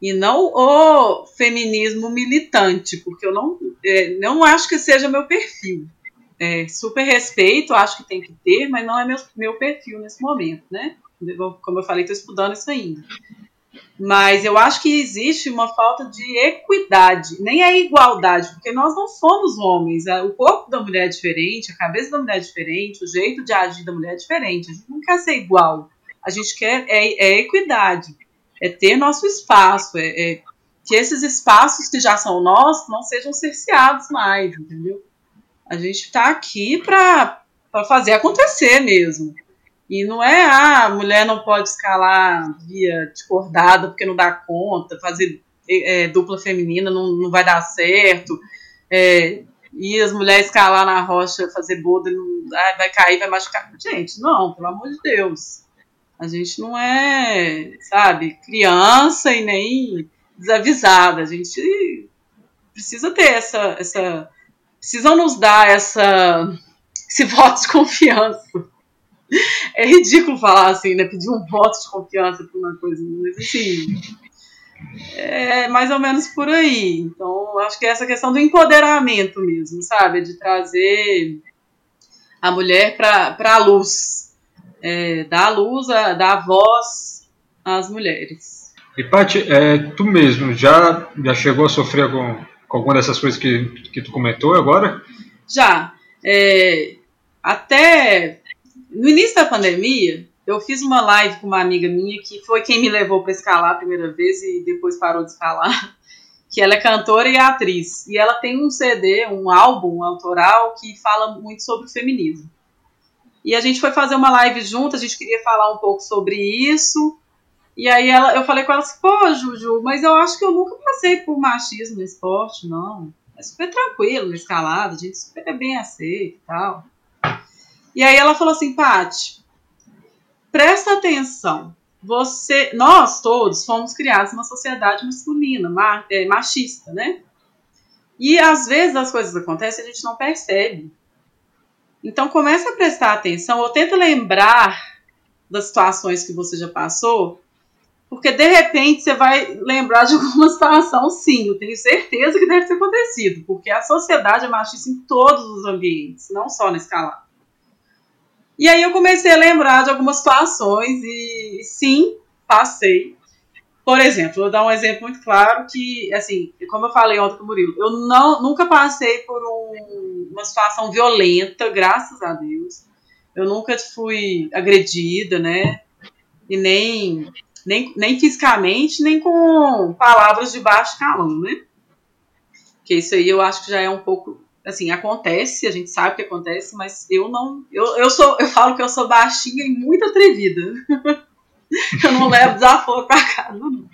e não o feminismo militante, porque eu não, é, não acho que seja meu perfil. É, super respeito, acho que tem que ter, mas não é meu, meu perfil nesse momento, né? Como eu falei, estou estudando isso ainda. Mas eu acho que existe uma falta de equidade, nem a igualdade, porque nós não somos homens. O corpo da mulher é diferente, a cabeça da mulher é diferente, o jeito de agir da mulher é diferente. A gente não quer ser igual. A gente quer é, é equidade, é ter nosso espaço, é, é que esses espaços que já são nossos não sejam cerceados mais, entendeu? A gente está aqui para fazer acontecer mesmo. E não é, ah, a mulher não pode escalar via discordada porque não dá conta, fazer é, dupla feminina não, não vai dar certo, é, e as mulheres escalar na rocha, fazer boda, não, ah, vai cair, vai machucar. Gente, não, pelo amor de Deus. A gente não é, sabe, criança e nem desavisada. A gente precisa ter essa, essa precisam nos dar essa, esse voto de confiança. É ridículo falar assim, né? Pedir um voto de confiança por uma coisa, mas assim. É mais ou menos por aí. Então, acho que é essa questão do empoderamento mesmo, sabe? De trazer a mulher para a luz. É, dar luz, a, dar voz às mulheres. E, Paty, é, tu mesmo já, já chegou a sofrer algum, com alguma dessas coisas que, que tu comentou agora? Já. É, até no início da pandemia, eu fiz uma live com uma amiga minha que foi quem me levou para escalar a primeira vez e depois parou de escalar. Que ela é cantora e atriz. E ela tem um CD, um álbum autoral que fala muito sobre o feminismo. E a gente foi fazer uma live junto, a gente queria falar um pouco sobre isso. E aí ela, eu falei com ela assim, pô, Juju, mas eu acho que eu nunca passei por machismo no esporte, não. É super tranquilo, escalada, a gente super bem aceita e tal. E aí ela falou assim, Paty, presta atenção. Você, nós todos fomos criados numa sociedade masculina, é, machista, né? E às vezes as coisas acontecem e a gente não percebe. Então começa a prestar atenção ou tenta lembrar das situações que você já passou porque de repente você vai lembrar de alguma situação, sim, eu tenho certeza que deve ter acontecido, porque a sociedade é machista em todos os ambientes, não só na escalada. E aí eu comecei a lembrar de algumas situações e sim, passei. Por exemplo, vou dar um exemplo muito claro que, assim, como eu falei ontem com o Murilo, eu não, nunca passei por um, uma situação violenta, graças a Deus. Eu nunca fui agredida, né? E nem nem, nem fisicamente, nem com palavras de baixo calão, né? Que isso aí eu acho que já é um pouco assim, acontece, a gente sabe que acontece, mas eu não, eu, eu sou, eu falo que eu sou baixinha e muito atrevida. eu não levo desaforo pra casa, não.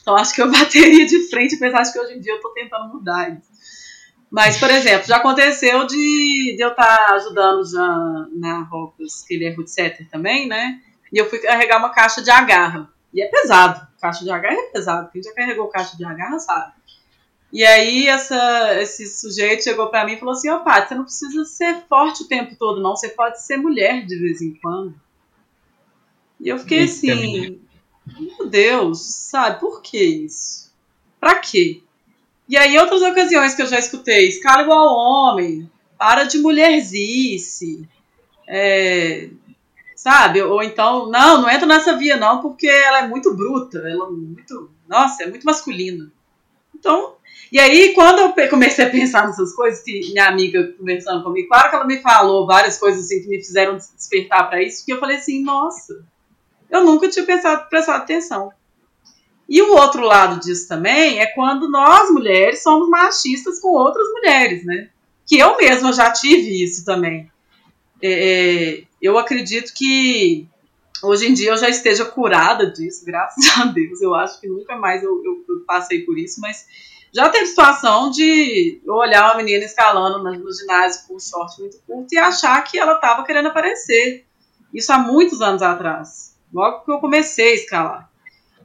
Então acho que eu bateria de frente, apesar de que hoje em dia eu tô tentando mudar isso. Mas, por exemplo, já aconteceu de, de eu estar tá ajudando já na Rocas, que ele é root setter também, né? E eu fui carregar uma caixa de agarra. E é pesado. Caixa de agarra é pesado. Quem já carregou caixa de agarra sabe. E aí essa, esse sujeito chegou para mim e falou assim, ó, oh, Paty, você não precisa ser forte o tempo todo, não. Você pode ser mulher de vez em quando. E eu fiquei assim, meu Deus, sabe, por que isso? Pra quê? E aí outras ocasiões que eu já escutei, escala igual homem, para de mulherzice, é, sabe? Ou então, não, não entra nessa via não, porque ela é muito bruta, ela é muito, nossa, é muito masculina. Então, e aí quando eu comecei a pensar nessas coisas, que minha amiga conversando comigo, claro que ela me falou várias coisas assim que me fizeram despertar para isso, que eu falei assim, nossa, Eu nunca tinha pensado, prestado atenção. E o outro lado disso também é quando nós, mulheres, somos machistas com outras mulheres, né? Que eu mesma já tive isso também. É, é eu acredito que hoje em dia eu já esteja curada disso, graças a Deus. Eu acho que nunca mais eu, eu, eu passei por isso, mas já teve situação de olhar uma menina escalando no ginásio com um short muito curto e achar que ela estava querendo aparecer. Isso há muitos anos atrás, logo que eu comecei a escalar.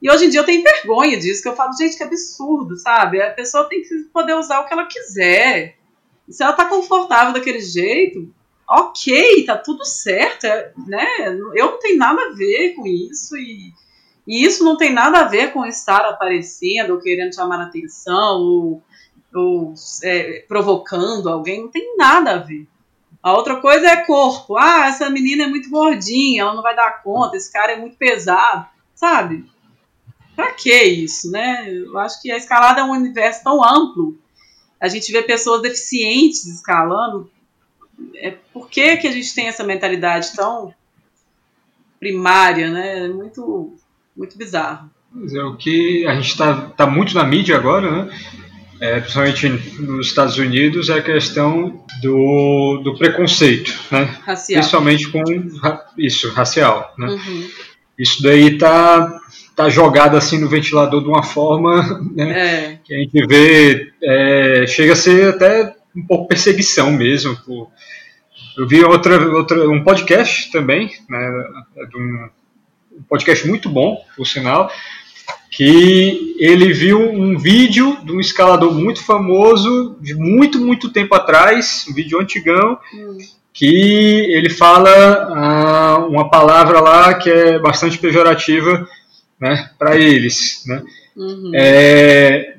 E hoje em dia eu tenho vergonha disso, que eu falo, gente, que absurdo, sabe? A pessoa tem que poder usar o que ela quiser. E se ela tá confortável daquele jeito, ok, tá tudo certo, é, né? Eu não tenho nada a ver com isso e e isso não tem nada a ver com estar aparecendo ou querendo chamar atenção ou, ou é, provocando alguém, não tem nada a ver. A outra coisa é corpo. Ah, essa menina é muito gordinha, ela não vai dar conta, esse cara é muito pesado, sabe? Pra que isso, né? Eu acho que a escalada é um universo tão amplo. A gente vê pessoas deficientes escalando. É, por que, que a gente tem essa mentalidade tão primária, né? É muito muito bizarro. É, o que a gente está tá muito na mídia agora, né? É, principalmente nos Estados Unidos, é a questão do, do preconceito, né? Racial. Principalmente com isso, racial, né? Uhum. Isso daí tá, tá jogado assim no ventilador de uma forma né, é. que a gente vê, é, chega a ser até um pouco perseguição mesmo. Por, eu vi outra, outra, um podcast também, né, de um, um podcast muito bom, por sinal, que ele viu um vídeo de um escalador muito famoso, de muito, muito tempo atrás, um vídeo antigão, hum. que ele fala ah, uma palavra lá que é bastante pejorativa né, para eles, né, uhum. é,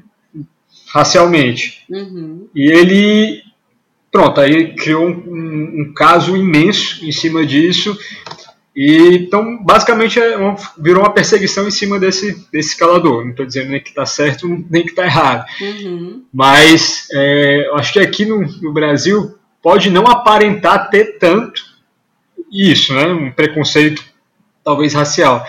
racialmente. Uhum. E ele, pronto, aí criou um, um, um caso imenso em cima disso, e, então, basicamente, é uma, virou uma perseguição em cima desse, desse escalador. Não estou dizendo nem que está certo nem que está errado. Uhum. Mas é, acho que aqui no, no, Brasil pode não aparentar ter tanto isso, né? um preconceito talvez racial.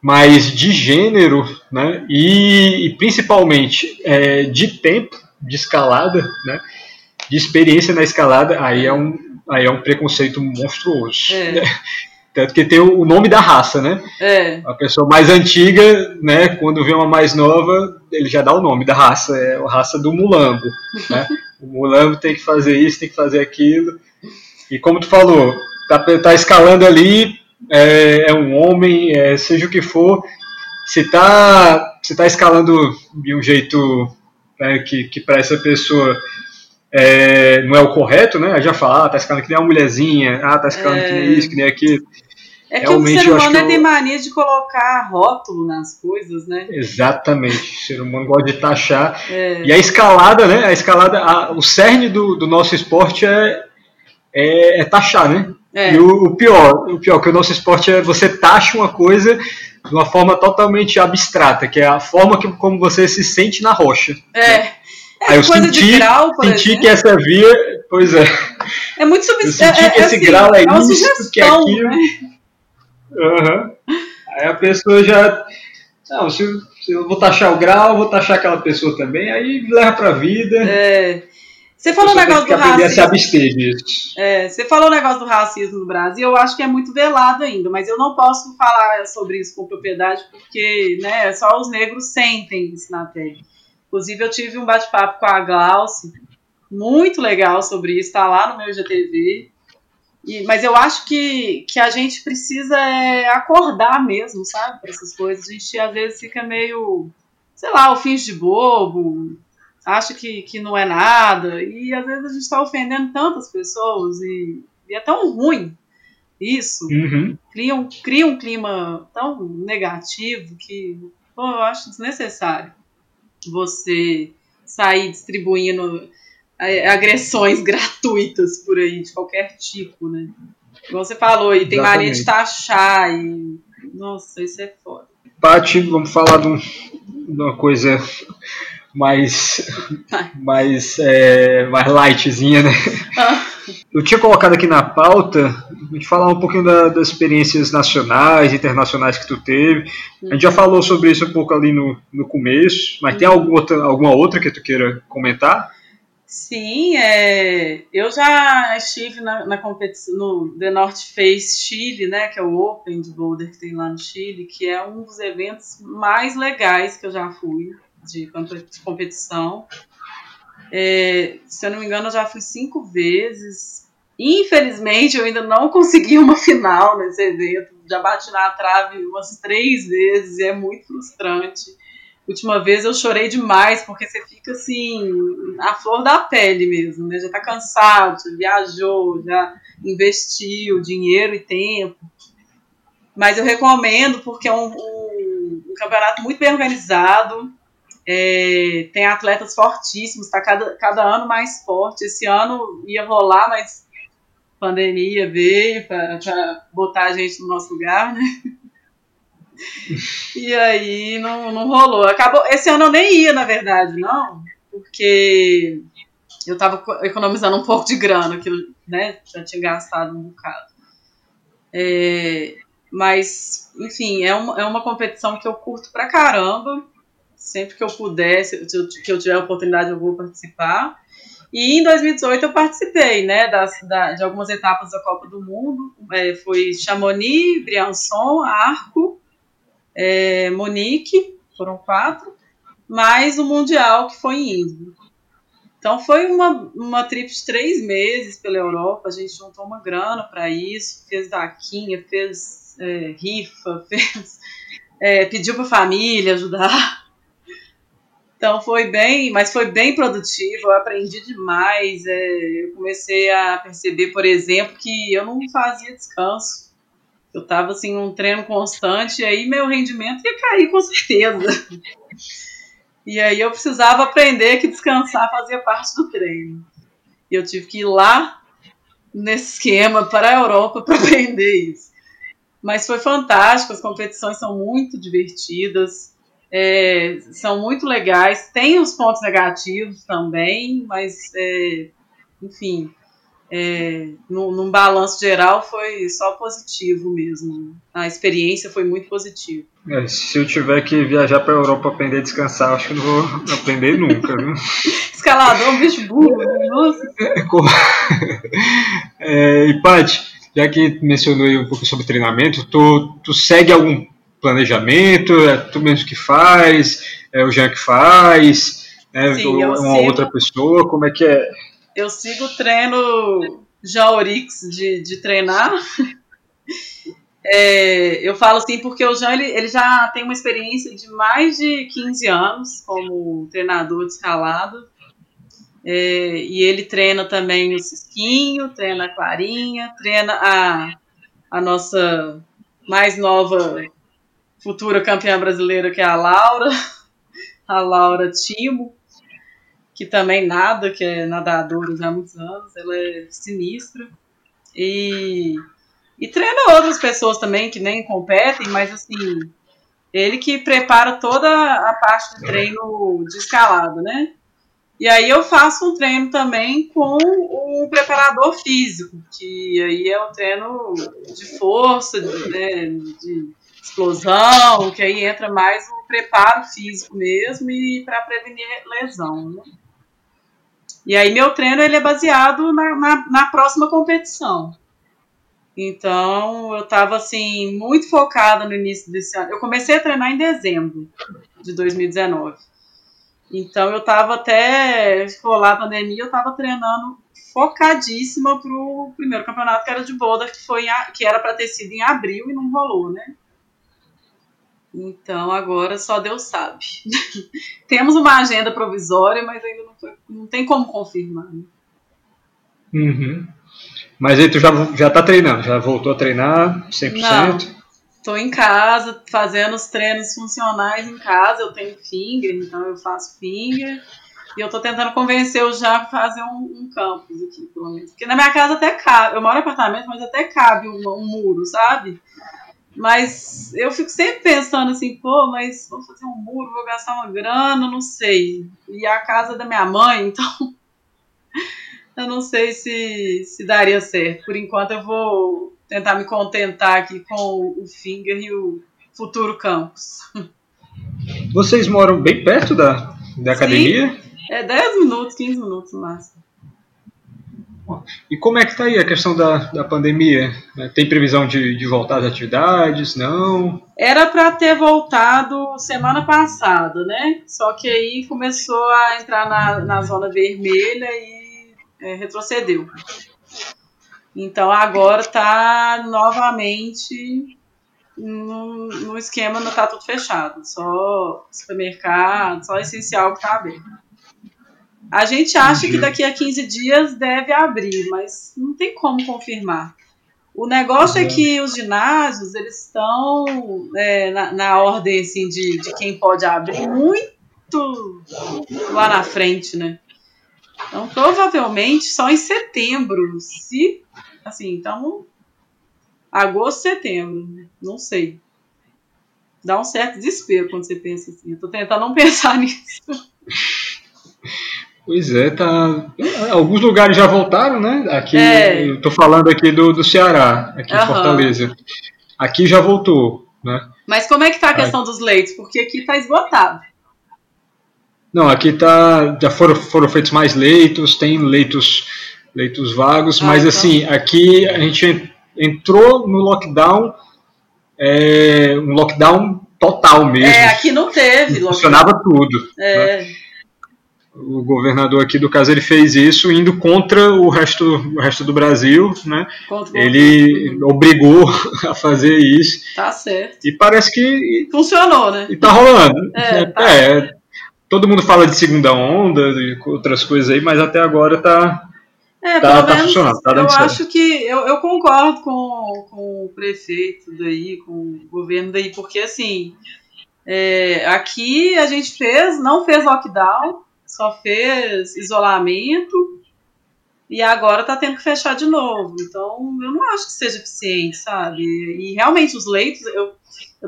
Mas de gênero né? e, e principalmente é, de tempo de escalada, né? de experiência na escalada, aí é um, aí é um preconceito monstruoso. É. Né? Tanto que tem o nome da raça, né? É. A pessoa mais antiga, né, quando vê uma mais nova, ele já dá o nome da raça, é a raça do mulambo, né? o mulambo tem que fazer isso, tem que fazer aquilo. E como tu falou, tá, tá escalando ali, é, é um homem, é, seja o que for, se tá, se tá escalando de um jeito né, que, que para essa pessoa é, não é o correto, né? A já fala, ah, tá escalando que nem uma mulherzinha, ah, tá escalando é... que nem isso, que nem aquilo. É que Realmente, o ser humano é, tem eu... mania de colocar rótulo nas coisas, né? Exatamente. O ser humano gosta de taxar. É. E a escalada, né? A escalada, a, o cerne do, do nosso esporte é, é, é taxar, né? É. E o, o, pior, o pior, que o nosso esporte é você taxa uma coisa de uma forma totalmente abstrata, que é a forma que, como você se sente na rocha. É. Né? É Aí eu coisa senti, grau, senti que essa via, pois é. É muito subjetivo. Eu senti é, que é, esse assim, grau é, é isso, sugestão, que é aquilo. Né? Uhum. Aí a pessoa já. Não, se, se, eu vou taxar o grau, vou taxar aquela pessoa também, aí leva pra vida. É. Você falou o negócio do racismo. É, você falou o negócio do racismo no Brasil, eu acho que é muito velado ainda, mas eu não posso falar sobre isso com propriedade, porque né, só os negros sentem isso na pele. Inclusive, eu tive um bate-papo com a Glauce, muito legal sobre isso, está lá no meu IGTV. E, mas eu acho que, que a gente precisa é, acordar mesmo, sabe, para essas coisas. A gente às vezes fica meio, sei lá, o fins de bobo, acha que, que não é nada, e às vezes a gente está ofendendo tantas pessoas, e, e, é tão ruim isso. Uhum. Cria, um, cria um clima tão negativo que pô, eu acho desnecessário você sair distribuindo agressões gratuitas por aí, de qualquer tipo, né? Como você falou, e tem Exatamente. mania de taxar, e. Nossa, isso é foda. Paty, vamos falar de, um, de uma coisa mais. mais, é, mais lightzinha, né? Ah. Eu tinha colocado aqui na pauta a gente falar um pouquinho da, das experiências nacionais, internacionais que tu teve. A gente já falou sobre isso um pouco ali no, no começo, mas tem alguma outra, alguma outra que tu queira comentar? Sim, é, eu já estive na, na competição no The North Face Chile, né, que é o Open de boulder que tem lá no Chile, que é um dos eventos mais legais que eu já fui de, de competição. É, se eu não me engano, eu já fui cinco vezes. Infelizmente, eu ainda não consegui uma final nesse evento. Já bati na trave umas três vezes e é muito frustrante. Última vez eu chorei demais, porque você fica assim, a flor da pele mesmo, né? Já tá cansado, já viajou, já investiu dinheiro e tempo. Mas eu recomendo porque é um, um, um campeonato muito bem organizado, é, tem atletas fortíssimos, está cada, cada ano mais forte. Esse ano ia rolar, mas pandemia veio para botar a gente no nosso lugar, né? E aí não, não rolou. Acabou. Esse ano eu nem ia, na verdade, não, porque eu estava economizando um pouco de grana, que eu né, já tinha gastado um bocado. É, mas, enfim, é uma, é uma competição que eu curto pra caramba. Sempre que eu puder, se eu, que eu tiver a oportunidade, eu vou participar. E em 2018 eu participei, né, das, da, de algumas etapas da Copa do Mundo. É, foi Chamonix, Briançon, Arco é, Monique, foram quatro, mais o Mundial, que foi em Innsbruck. Então foi uma, uma trip de três meses pela Europa, a gente juntou uma grana para isso, fez daquinha, fez é, rifa, fez, é, pediu para a família ajudar. Então foi bem, mas foi bem produtivo, eu aprendi demais. É, eu comecei a perceber, por exemplo, que eu não fazia descanso eu tava assim num treino constante e aí meu rendimento ia cair com certeza. E aí eu precisava aprender que descansar fazia parte do treino. E eu tive que ir lá nesse esquema para a Europa para aprender isso. Mas foi fantástico, as competições são muito divertidas, é, são muito legais. Tem os pontos negativos também, mas é, enfim, é, no, num balanço geral foi só positivo mesmo. A experiência foi muito positiva. É, se eu tiver que viajar para a Europa aprender a descansar, acho que não vou aprender nunca. Viu? Escalador, um bicho burro, né? nossa. É, e Paty, já que mencionou um pouco sobre treinamento, tu, tu segue algum planejamento? É tu mesmo que faz? É o Jean que faz? É Sim, uma sigo... outra pessoa? Como é que é? Eu sigo o treino Jaurix de, de treinar. É, eu falo assim porque o Jean ele, ele já tem uma experiência de mais de 15 anos como treinador de escalada. É, e ele treina também o Cisquinho, treina a Clarinha, treina a, a nossa mais nova futura campeã brasileira, que é a Laura, a Laura Timo que também nada, que é nadadora há muitos anos, ela é sinistra. E, e treina outras pessoas também que nem competem, mas assim, ele que prepara toda a parte do treino de escalada, né? E aí eu faço um treino também com o preparador físico, que aí é o treino de força, de, né, de explosão, que aí entra mais o preparo físico mesmo e para prevenir lesão, né? E aí meu treino ele é baseado na, na, na próxima competição. Então eu estava assim muito focada no início desse ano. Eu comecei a treinar em dezembro de 2019. Então eu estava até rolar a pandemia, eu estava treinando focadíssima pro primeiro campeonato que era de boulder, que foi que era para ter sido em abril e não rolou, né? Então agora só Deus sabe. Temos uma agenda provisória, mas ainda não, foi, não tem como confirmar. Né? Uhum. Mas aí tu já, já tá treinando, já voltou a treinar 100%? Não, tô em casa, fazendo os treinos funcionais em casa, eu tenho finger, então eu faço finger. E eu tô tentando convencer o Jean a fazer um, um, campus aqui, pelo menos. Porque na minha casa até cabe, eu moro em apartamento, mas até cabe um, um muro, sabe? Mas eu fico sempre pensando assim, pô, mas vou fazer um muro, vou gastar uma grana, não sei. E a casa da minha mãe, então eu não sei se, se daria certo. Por enquanto eu vou tentar me contentar aqui com o Finger e o futuro campus. Vocês moram bem perto da, da academia? É 10 minutos, 15 minutos no máximo. E como é que está aí a questão da, da pandemia? Tem previsão de, de voltar às atividades? Não? Era para ter voltado semana passada, né? Só que aí começou a entrar na, na zona vermelha e é, retrocedeu. Então agora está novamente no, no esquema, não está tudo fechado. Só supermercado, só essencial que está aberto. A gente acha que daqui a 15 dias deve abrir, mas não tem como confirmar. O negócio é, é que os ginásios eles estão é, na, na, ordem assim, de, de quem pode abrir muito lá na frente, né? Então, provavelmente só em setembro, se assim, então agosto, setembro, não sei. Dá um certo desespero quando você pensa assim. Eu tô tentando não pensar nisso. Pois é, tá. Alguns lugares já voltaram, né? Aqui, é. eu tô falando aqui do, do Ceará, aqui uhum. em Fortaleza. Aqui já voltou, né? Mas como é que tá a questão dos leitos? Porque aqui tá esgotado. Não, aqui tá. Já foram, foram feitos mais leitos, tem leitos, leitos vagos, ah, mas então. assim, aqui a gente entrou no lockdown, é, um lockdown total mesmo. É, aqui não teve. Funcionava tudo. É. Né? O governador aqui do caso ele fez isso indo contra o resto, o resto do Brasil, né? ele uhum. obrigou a fazer isso. Tá certo. E parece que funcionou, né? E tá rolando. É, tá. é todo mundo fala de segunda onda e outras coisas aí, mas até agora tá é, tá, tá funcionando, tá dando eu certo. acho que eu, eu concordo com, com o prefeito daí, com o governo daí, porque assim, é, aqui a gente fez, não fez lockdown, só fez isolamento e agora tá tendo que fechar de novo. Então, eu não acho que seja eficiente, sabe? E realmente os leitos, eu,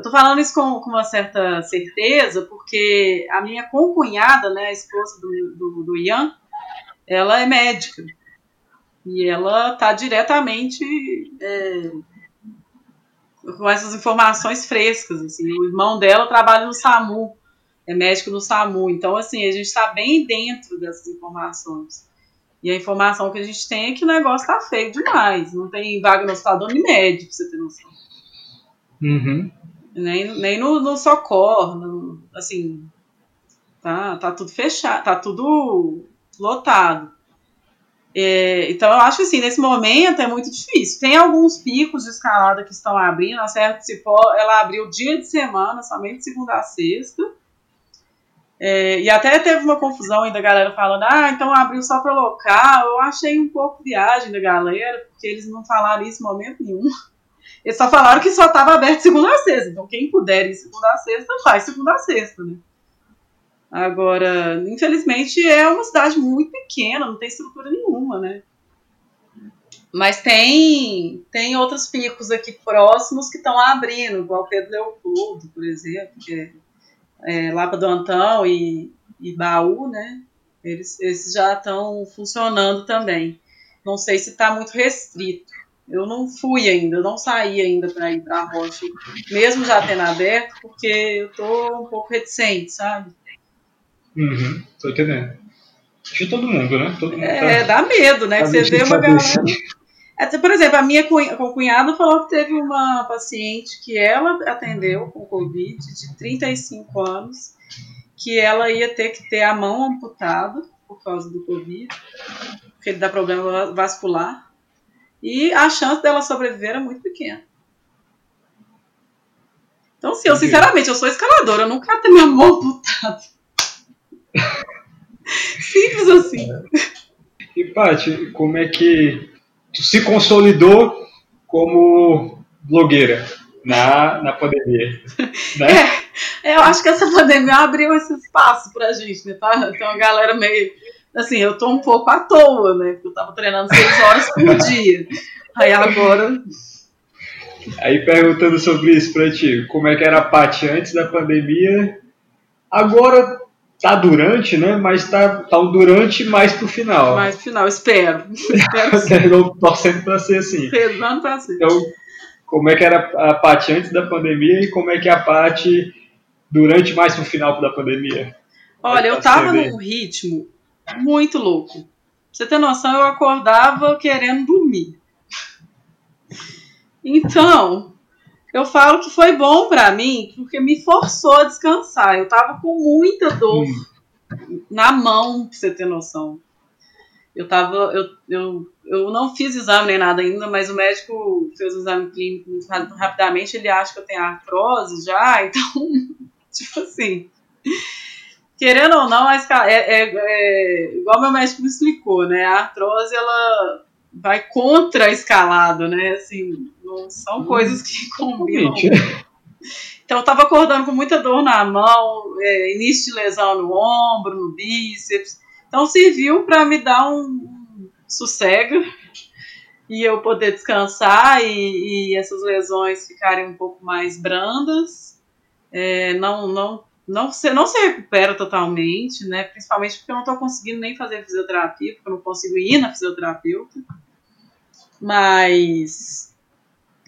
tô falando isso com, com uma certa certeza, porque a minha concunhada, né, a esposa do, do, do Ian, ela é médica. E ela tá diretamente é, com essas informações frescas. Assim. O irmão dela trabalha no SAMU é médico no SAMU. Então, assim, a gente está bem dentro dessas informações. E a informação que a gente tem é que o negócio tá feio demais. Não tem vaga no hospital do Unimed, pra você ter noção. Uhum. Nem, nem no, no Socorro, no, assim, tá, tá tudo fechado, tá tudo lotado. É, então eu acho que assim, nesse momento é muito difícil. Tem alguns picos de escalada que estão abrindo. A Serra do Cipó, ela abriu dia de semana, somente segunda a sexta. É, e até teve uma confusão ainda, a galera falando, ah, então abriu só para local. Eu achei um pouco viagem da galera, porque eles não falaram isso em momento nenhum. Eles só falaram que só estava aberto segunda a sexta. Então, quem puder ir segunda a sexta, faz segunda a sexta, né? Agora, infelizmente, é uma cidade muito pequena, não tem estrutura nenhuma, né? Mas tem, tem outros picos aqui próximos que estão abrindo, igual Pedro Leopoldo, por exemplo, que é é, Lapa do Antão e, e Baú, né? Eles, esses já estão funcionando também. Não sei se está muito restrito. Eu não fui ainda, eu não saí ainda para ir para a rocha, mesmo já tendo aberto, porque eu tô um pouco reticente, sabe? Uhum, tô entendendo. De todo mundo, né? Todo mundo é, tá, dá medo, né? Tá você vê uma galera. Por exemplo, a minha cunhada falou que teve uma paciente que ela atendeu com Covid de 35 anos, que ela ia ter que ter a mão amputada por causa do Covid, porque ele dá problema vascular, e a chance dela sobreviver é muito pequena. Então, sim, eu sinceramente, eu sou escaladora, eu não quero ter minha mão amputada. Simples assim. E, Paty, como é que se consolidou como blogueira na, na pandemia. Né? É, eu acho que essa pandemia abriu esse espaço pra gente, né? Tá? Então a galera meio. Assim, eu tô um pouco à toa, né? Porque eu tava treinando seis horas por dia. Aí agora. Aí perguntando sobre isso pra ti, como é que era a Paty antes da pandemia, agora tá durante, né? Mas tá, tá o durante mais pro final. Mais pro final, espero. espero torcendo pra ser assim. Rezando pra ser. Então, como é que era a parte antes da pandemia e como é que é a parte durante mais pro final da pandemia? Olha, eu tava num ritmo muito louco. Pra você ter noção, eu acordava querendo dormir. Então, eu falo que foi bom para mim porque me forçou a descansar. Eu tava com muita dor hum. na mão, pra você ter noção. Eu tava. Eu, eu, eu não fiz exame nem nada ainda, mas o médico fez o exame clínico rapidamente. Ele acha que eu tenho artrose já, então, tipo assim. Querendo ou não, é, é, é, igual meu médico me explicou, né? A artrose ela vai contra a escalada, né? Assim, não são hum, coisas que combinam. Então eu tava acordando com muita dor na mão, é, início de lesão no ombro, no bíceps. Então serviu para me dar um sossego e eu poder descansar e, e essas lesões ficarem um pouco mais brandas. É, não, não, não, se, não se recupera totalmente, né? Principalmente porque eu não estou conseguindo nem fazer fisioterapia, porque eu não consigo ir na fisioterapeuta. Mas,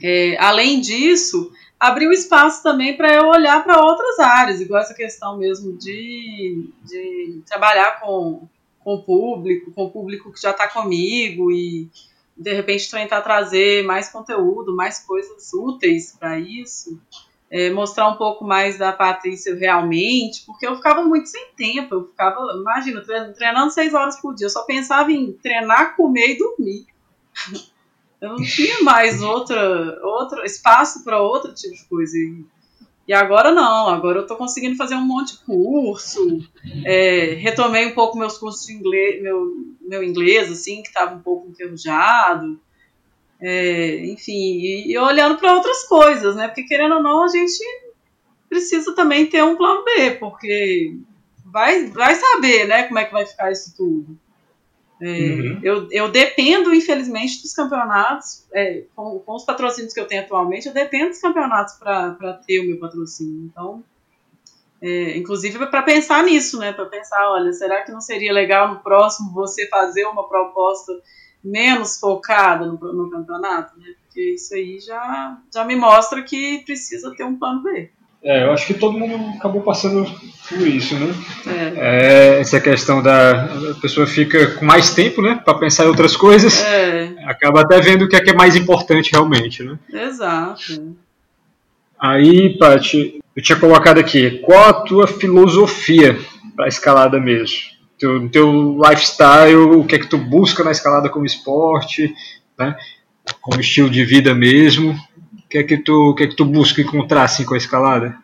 é, além disso, abriu espaço também para eu olhar para outras áreas, igual essa questão mesmo de, de trabalhar com, com o público, com o público que já está comigo e de repente tentar trazer mais conteúdo, mais coisas úteis para isso. É, mostrar um pouco mais da Patrícia realmente, porque eu ficava muito sem tempo. Eu ficava, imagina, treinando seis horas por dia. Eu só pensava em treinar, comer e dormir. Eu não tinha mais outra, outro espaço para outro tipo de coisa. E, agora não, agora eu estou conseguindo fazer um monte de curso. É, retomei um pouco meus cursos de inglês, meu, meu inglês, assim, que estava um pouco enferrujado. É, enfim, e, e olhando para outras coisas, né? Porque querendo ou não, a gente precisa também ter um plano B, porque vai, vai saber, né, como é que vai ficar isso tudo. É, uhum. eu, eu dependo, infelizmente, dos campeonatos, é, com, com, os patrocínios que eu tenho atualmente, eu dependo dos campeonatos para ter o meu patrocínio. Então, é, inclusive para pensar nisso, né? Para pensar, olha, será que não seria legal no próximo você fazer uma proposta menos focada no, no campeonato, né? Porque isso aí já, já me mostra que precisa ter um plano B. É, eu acho que todo mundo acabou passando por isso, né? É. É, essa questão da a pessoa fica com mais tempo, né, para pensar em outras coisas, é. acaba até vendo o que é, que é mais importante realmente, né? Exato. Aí, Paty, eu tinha colocado aqui, qual a tua filosofia para escalada mesmo? Teu, teu lifestyle, o que é que tu busca na escalada como esporte, né? Como estilo de vida mesmo, que é que tu, que é que tu busca encontrar assim com a escalada?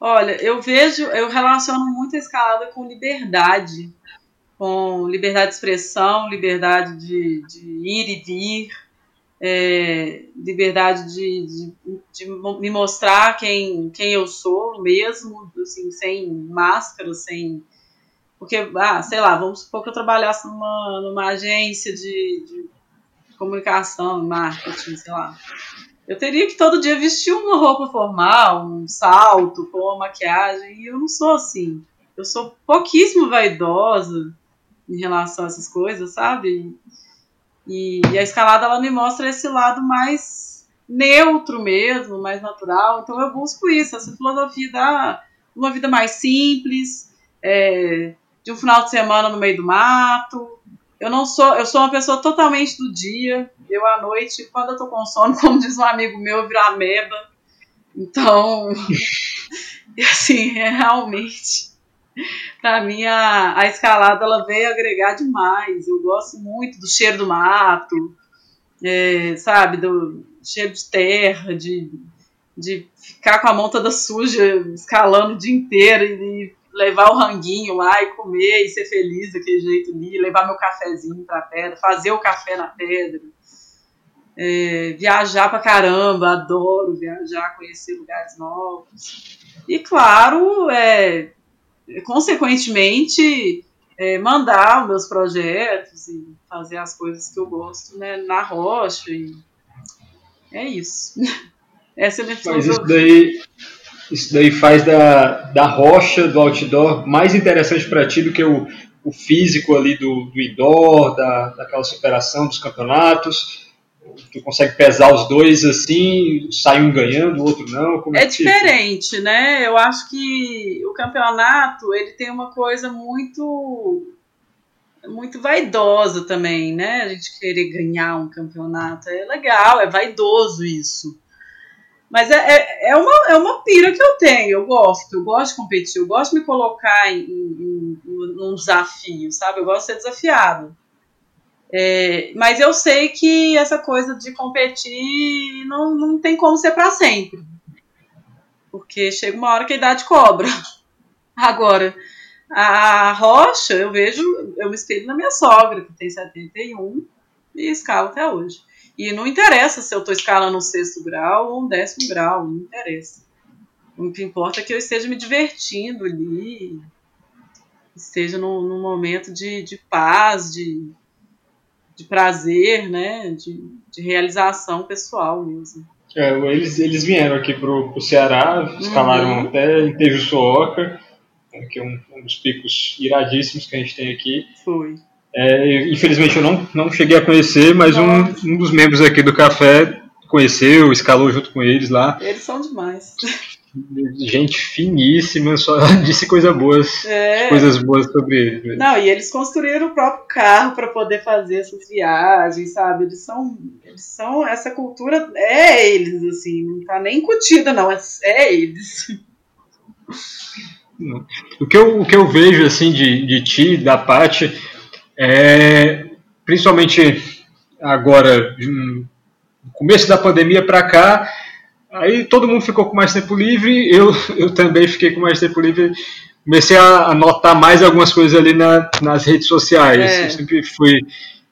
Olha, eu vejo, eu relaciono muito a escalada com liberdade, com liberdade de expressão, liberdade de, de ir e vir, é, liberdade de, de, de, me mostrar quem, quem eu sou mesmo, assim, sem máscara, sem. Porque, ah, sei lá, vamos supor que eu trabalhasse numa, numa agência de, de comunicação, marketing, sei lá. Eu teria que todo dia vestir uma roupa formal, um salto, com uma maquiagem, e eu não sou assim. Eu sou pouquíssimo vaidosa em relação a essas coisas, sabe? E, e, a escalada ela me mostra esse lado mais neutro mesmo, mais natural. Então eu busco isso, essa filosofia da uma vida mais simples, é, de um final de semana no meio do mato, eu não sou, eu sou uma pessoa totalmente do dia. Eu à noite, quando eu tô com sono, como diz um amigo meu, eu viro ameba. Então, assim, é realmente para mim a, a escalada ela veio agregar demais. Eu gosto muito do cheiro do mato, é, sabe, do cheiro de terra, de, de ficar com a mão toda suja, escalando o dia inteiro e levar o ranguinho lá e comer e ser feliz daquele jeito ali, levar meu cafezinho pra pedra, fazer o café na pedra. É, viajar pra caramba, adoro viajar, conhecer lugares novos. E claro, é, consequentemente, é, mandar os meus projetos e fazer as coisas que eu gosto né, na rocha. E é isso. Essa é a minha Mas isso daí, isso daí faz da, da rocha, do outdoor, mais interessante para ti do que o, o físico ali do, do indoor, da, daquela superação dos campeonatos? Tu consegue pesar os dois assim, sai um ganhando, o outro não? Como é, é diferente, né? Eu acho que o campeonato ele tem uma coisa muito muito vaidosa também, né? A gente querer ganhar um campeonato é legal, é vaidoso isso. Mas é, é, é, uma, é uma pira que eu tenho, eu gosto, eu gosto de competir, eu gosto de me colocar em, em, em num desafio, sabe? Eu gosto de ser desafiado. É, mas eu sei que essa coisa de competir não, não tem como ser para sempre. Porque chega uma hora que a idade cobra. Agora, a rocha, eu vejo, eu me espelho na minha sogra, que tem 71 e escala até hoje. E não interessa se eu estou escalando um sexto grau ou um décimo grau, não interessa. O que importa é que eu esteja me divertindo ali, esteja num, num momento de, de paz, de, de prazer, né? De, de realização pessoal mesmo. É, eles, eles vieram aqui pro, pro Ceará, escalaram uhum. até em Tejuçuoca, que é um, um, dos picos iradíssimos que a gente tem aqui. Foi. É, infelizmente eu não, não cheguei a conhecer, mas um, um dos membros aqui do café conheceu, escalou junto com eles lá. Eles são demais. Gente finíssima, só disse coisas boas, é. coisas boas sobre eles. Não, e eles construíram o próprio carro para poder fazer essas viagens, sabe? Eles são, eles são essa cultura é eles assim, não tá nem incutida não, é, é eles. O que eu, o que eu vejo assim de, de ti, da Paty, é, principalmente agora, no começo da pandemia para cá, aí todo mundo ficou com mais tempo livre, eu, eu também fiquei com mais tempo livre. Comecei a notar mais algumas coisas ali na, nas redes sociais. É. Eu sempre fui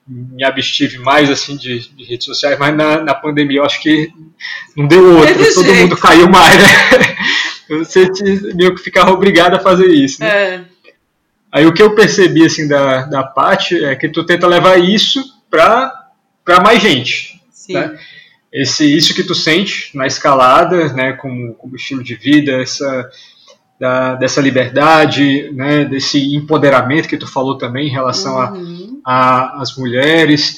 me abstive mais assim de, de, redes sociais, mas na, na pandemia eu acho que não deu outra, todo jeito. mundo caiu mais, né? Você meio que ficava obrigado a fazer isso. Né? É. Aí o que eu percebi assim da, da Paty é que tu tenta levar isso para mais gente. Sim. Né? Esse, isso que tu sente na escalada, né, como, como estilo de vida, essa, da, dessa liberdade, né, desse empoderamento que tu falou também em relação uhum. às mulheres.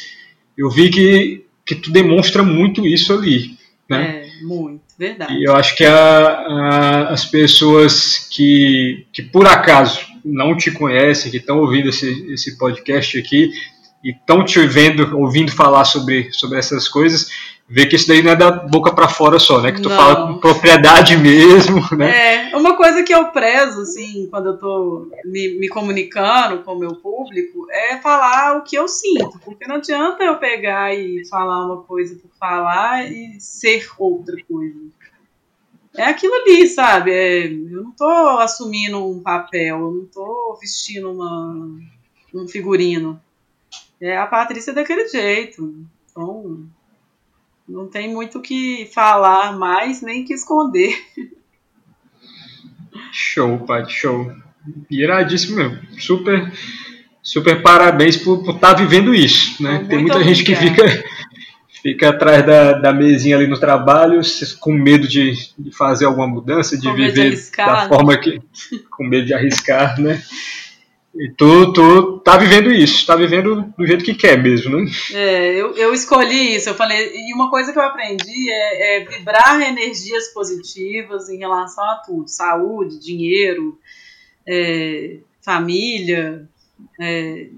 Eu vi que, que tu demonstra muito isso ali. Né? É, muito, verdade. E eu acho que a, a, as pessoas que, que por acaso não te conhecem, que estão ouvindo esse, esse podcast aqui e estão te vendo, ouvindo falar sobre, sobre essas coisas, vê que isso daí não é da boca para fora só, né? Que tu não. fala com propriedade mesmo, né? É, uma coisa que eu prezo, assim, quando eu tô me, me comunicando com o meu público, é falar o que eu sinto, porque não adianta eu pegar e falar uma coisa por falar e ser outra coisa é aquilo ali, sabe? É, eu não tô assumindo um papel, eu não tô vestindo uma, um figurino. É a Patrícia daquele jeito. Então, não tem muito o que falar mais, nem que esconder. Show, Paty, show. Iradíssimo mesmo. Super, super parabéns por estar tá vivendo isso, né? Muito tem muita obrigada. gente que fica fica atrás da, da mesinha ali no trabalho, com medo de, de fazer alguma mudança, de com viver de da forma que. com medo de arriscar, né? E tu, tu tá vivendo isso, tá vivendo do jeito que quer mesmo, né? É, eu, eu escolhi isso, eu falei, e uma coisa que eu aprendi é, é vibrar energias positivas em relação a tudo, saúde, dinheiro, é, família, é,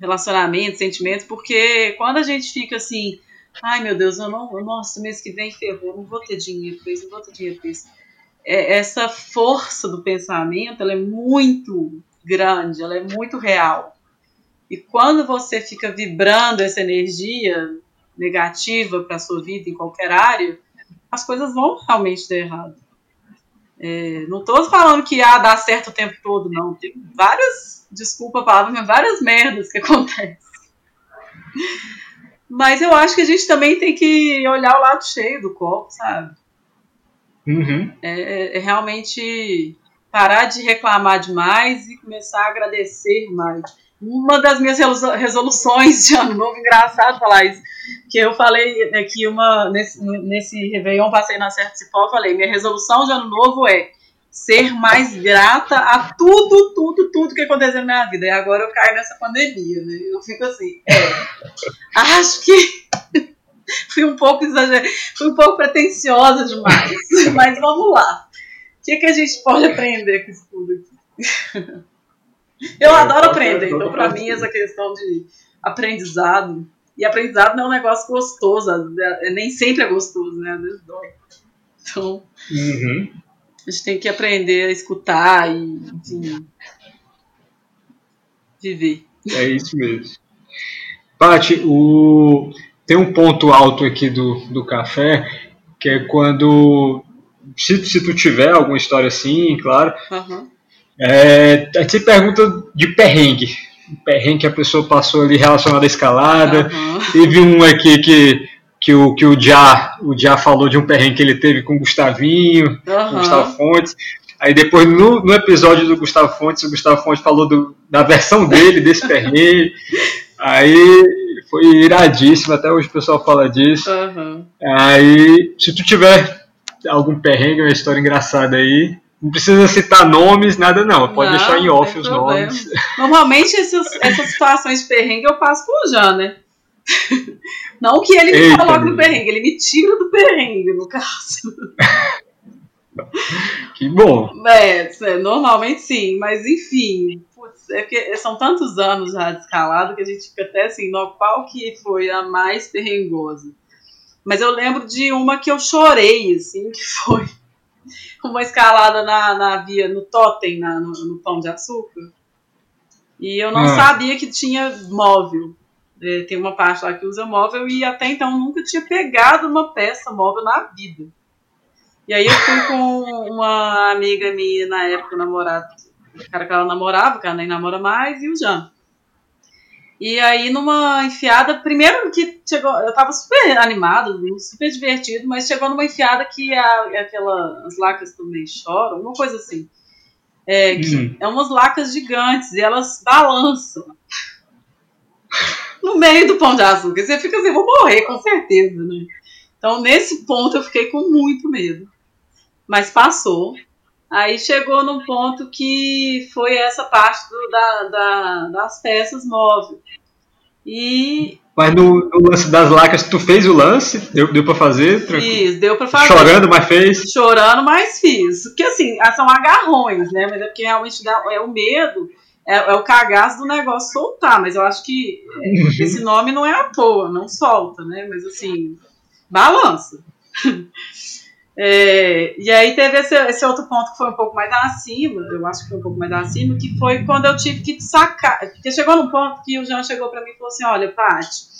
relacionamento, sentimentos, porque quando a gente fica assim, Ai, meu Deus, eu não. Nossa, mês que vem ferrou, não vou ter dinheiro para isso, não vou ter dinheiro isso. É, essa força do pensamento ela é muito grande, ela é muito real. E quando você fica vibrando essa energia negativa para a sua vida em qualquer área, as coisas vão realmente dar errado. É, não estou falando que ah, dá certo o tempo todo, não. Tem várias, desculpa a palavra, mas várias merdas que acontecem. Mas eu acho que a gente também tem que olhar o lado cheio do copo, sabe? Uhum. É, é, é, realmente parar de reclamar demais e começar a agradecer mais. uma das minhas resoluções de ano novo, engraçado falar isso, que eu falei aqui uma, nesse, nesse Réveillon, passei na Certa Cipó, falei, minha resolução de ano novo é ser mais grata a tudo, tudo, tudo que aconteceu na minha vida. E agora eu caio nessa pandemia, né? Eu fico assim, é, acho que fui um pouco exagerada, fui um pouco pretensiosa demais, mas vamos lá. O que, que a gente pode aprender com isso tudo aqui? Eu é, adoro aprender, então para mim essa questão de aprendizado, e aprendizado não é um negócio gostoso, é, nem sempre é gostoso, né? Às vezes dói. Então, uhum. A gente tem que aprender a escutar e, enfim, viver. É isso mesmo. Paty, o... tem um ponto alto aqui do, do café, que é quando, se, se tu tiver alguma história assim, claro, uhum. É, a gente se pergunta de perrengue. perrengue que a pessoa passou ali relacionado à escalada. Uhum. Teve um aqui que, que o, que o Já, o Já falou de um perrengue que ele teve com o Gustavinho, uhum. com o Gustavo Fontes. Aí depois, no, no episódio do Gustavo Fontes, o Gustavo Fontes falou do, da versão dele, desse perrengue. Aí foi iradíssimo, até hoje o pessoal fala disso. Uhum. Aí, se tu tiver algum perrengue, uma história engraçada aí, não precisa citar nomes, nada não. Pode não, deixar em off os problema. nomes. Normalmente essas, essas situações de perrengue eu passo com o Jean, né? Não que ele me coloque no perrengue, ele me tira do perrengue, no caso. Que bom. É, é, normalmente sim, mas enfim, putz, é que são tantos anos já de escalado que a gente fica até assim, no qual que foi a mais perrengosa. Mas eu lembro de uma que eu chorei, assim, que foi uma escalada na, na via, no totem, na, no, no, pão de açúcar. E eu não ah. sabia que tinha móvel. É, tem uma parte lá que usa móvel e até então nunca tinha pegado uma peça móvel na vida. E aí eu fui com uma amiga minha na época, namorada, o cara que ela namorava, que ela nem namora mais, e o Jean. E aí, numa enfiada, primeiro que chegou, eu tava super animado, super divertido, mas chegou numa enfiada que a, é aquela, as lacas também choram, uma coisa assim. É, que uhum. é umas lacas gigantes e elas balançam no meio do pão de açúcar. Você fica assim, vou morrer, com certeza, né? Então, nesse ponto, eu fiquei com muito medo. Mas passou. Aí chegou num ponto que foi essa parte do, da, da, das peças móveis. E. Mas no, no, lance das lacas, tu fez o lance? Deu, deu pra fazer? Fiz, deu pra fazer. Chorando, mas fez? Chorando, mas fiz. Porque assim, são agarrões, né? Mas é porque realmente dá, é o medo, é, é o cagaço do negócio soltar. Mas eu acho que esse nome não é à toa, não solta, né? Mas assim, balança. É, e aí teve esse, esse, outro ponto que foi um pouco mais acima, eu acho que foi um pouco mais acima, que foi quando eu tive que sacar. Porque chegou num ponto que o Jean chegou para mim e falou assim: olha, Paty,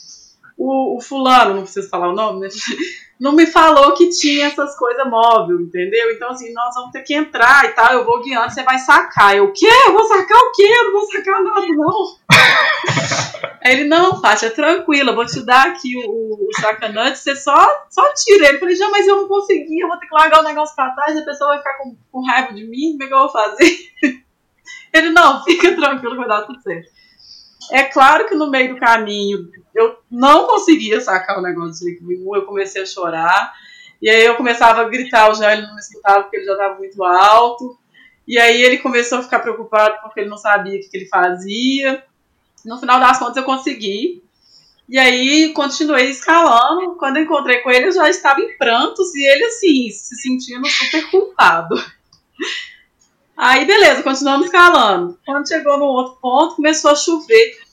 o, o, fulano, não preciso falar o nome, né? não me falou que tinha essas coisas móvel, entendeu? Então, assim, nós vamos ter que entrar e tal, eu vou guiando, você vai sacar. Eu, o quê? Eu vou sacar o quê? Eu não vou sacar nada, não. Aí ele, não, Fátia, tranquila, vou te dar aqui o, o sacanante, você só, só tira ele. Falei, já, mas eu não consegui, eu vou ter que largar o negócio pra trás, a pessoa vai ficar com, com raiva de mim, como é que eu vou fazer? Ele, não, fica tranquilo, vai dar tudo certo. É claro que no meio do caminho eu não conseguia sacar o negócio de nenhum, eu comecei a chorar. E aí eu começava a gritar, o ele não me escutava porque ele já estava muito alto. E aí ele começou a ficar preocupado porque ele não sabia o que, que ele fazia. No final das contas eu consegui. E aí continuei escalando. Quando encontrei com ele, eu já estava em prantos e ele assim, se sentindo super culpado. Aí beleza, continuamos escalando. Quando chegou no outro ponto, começou a chover.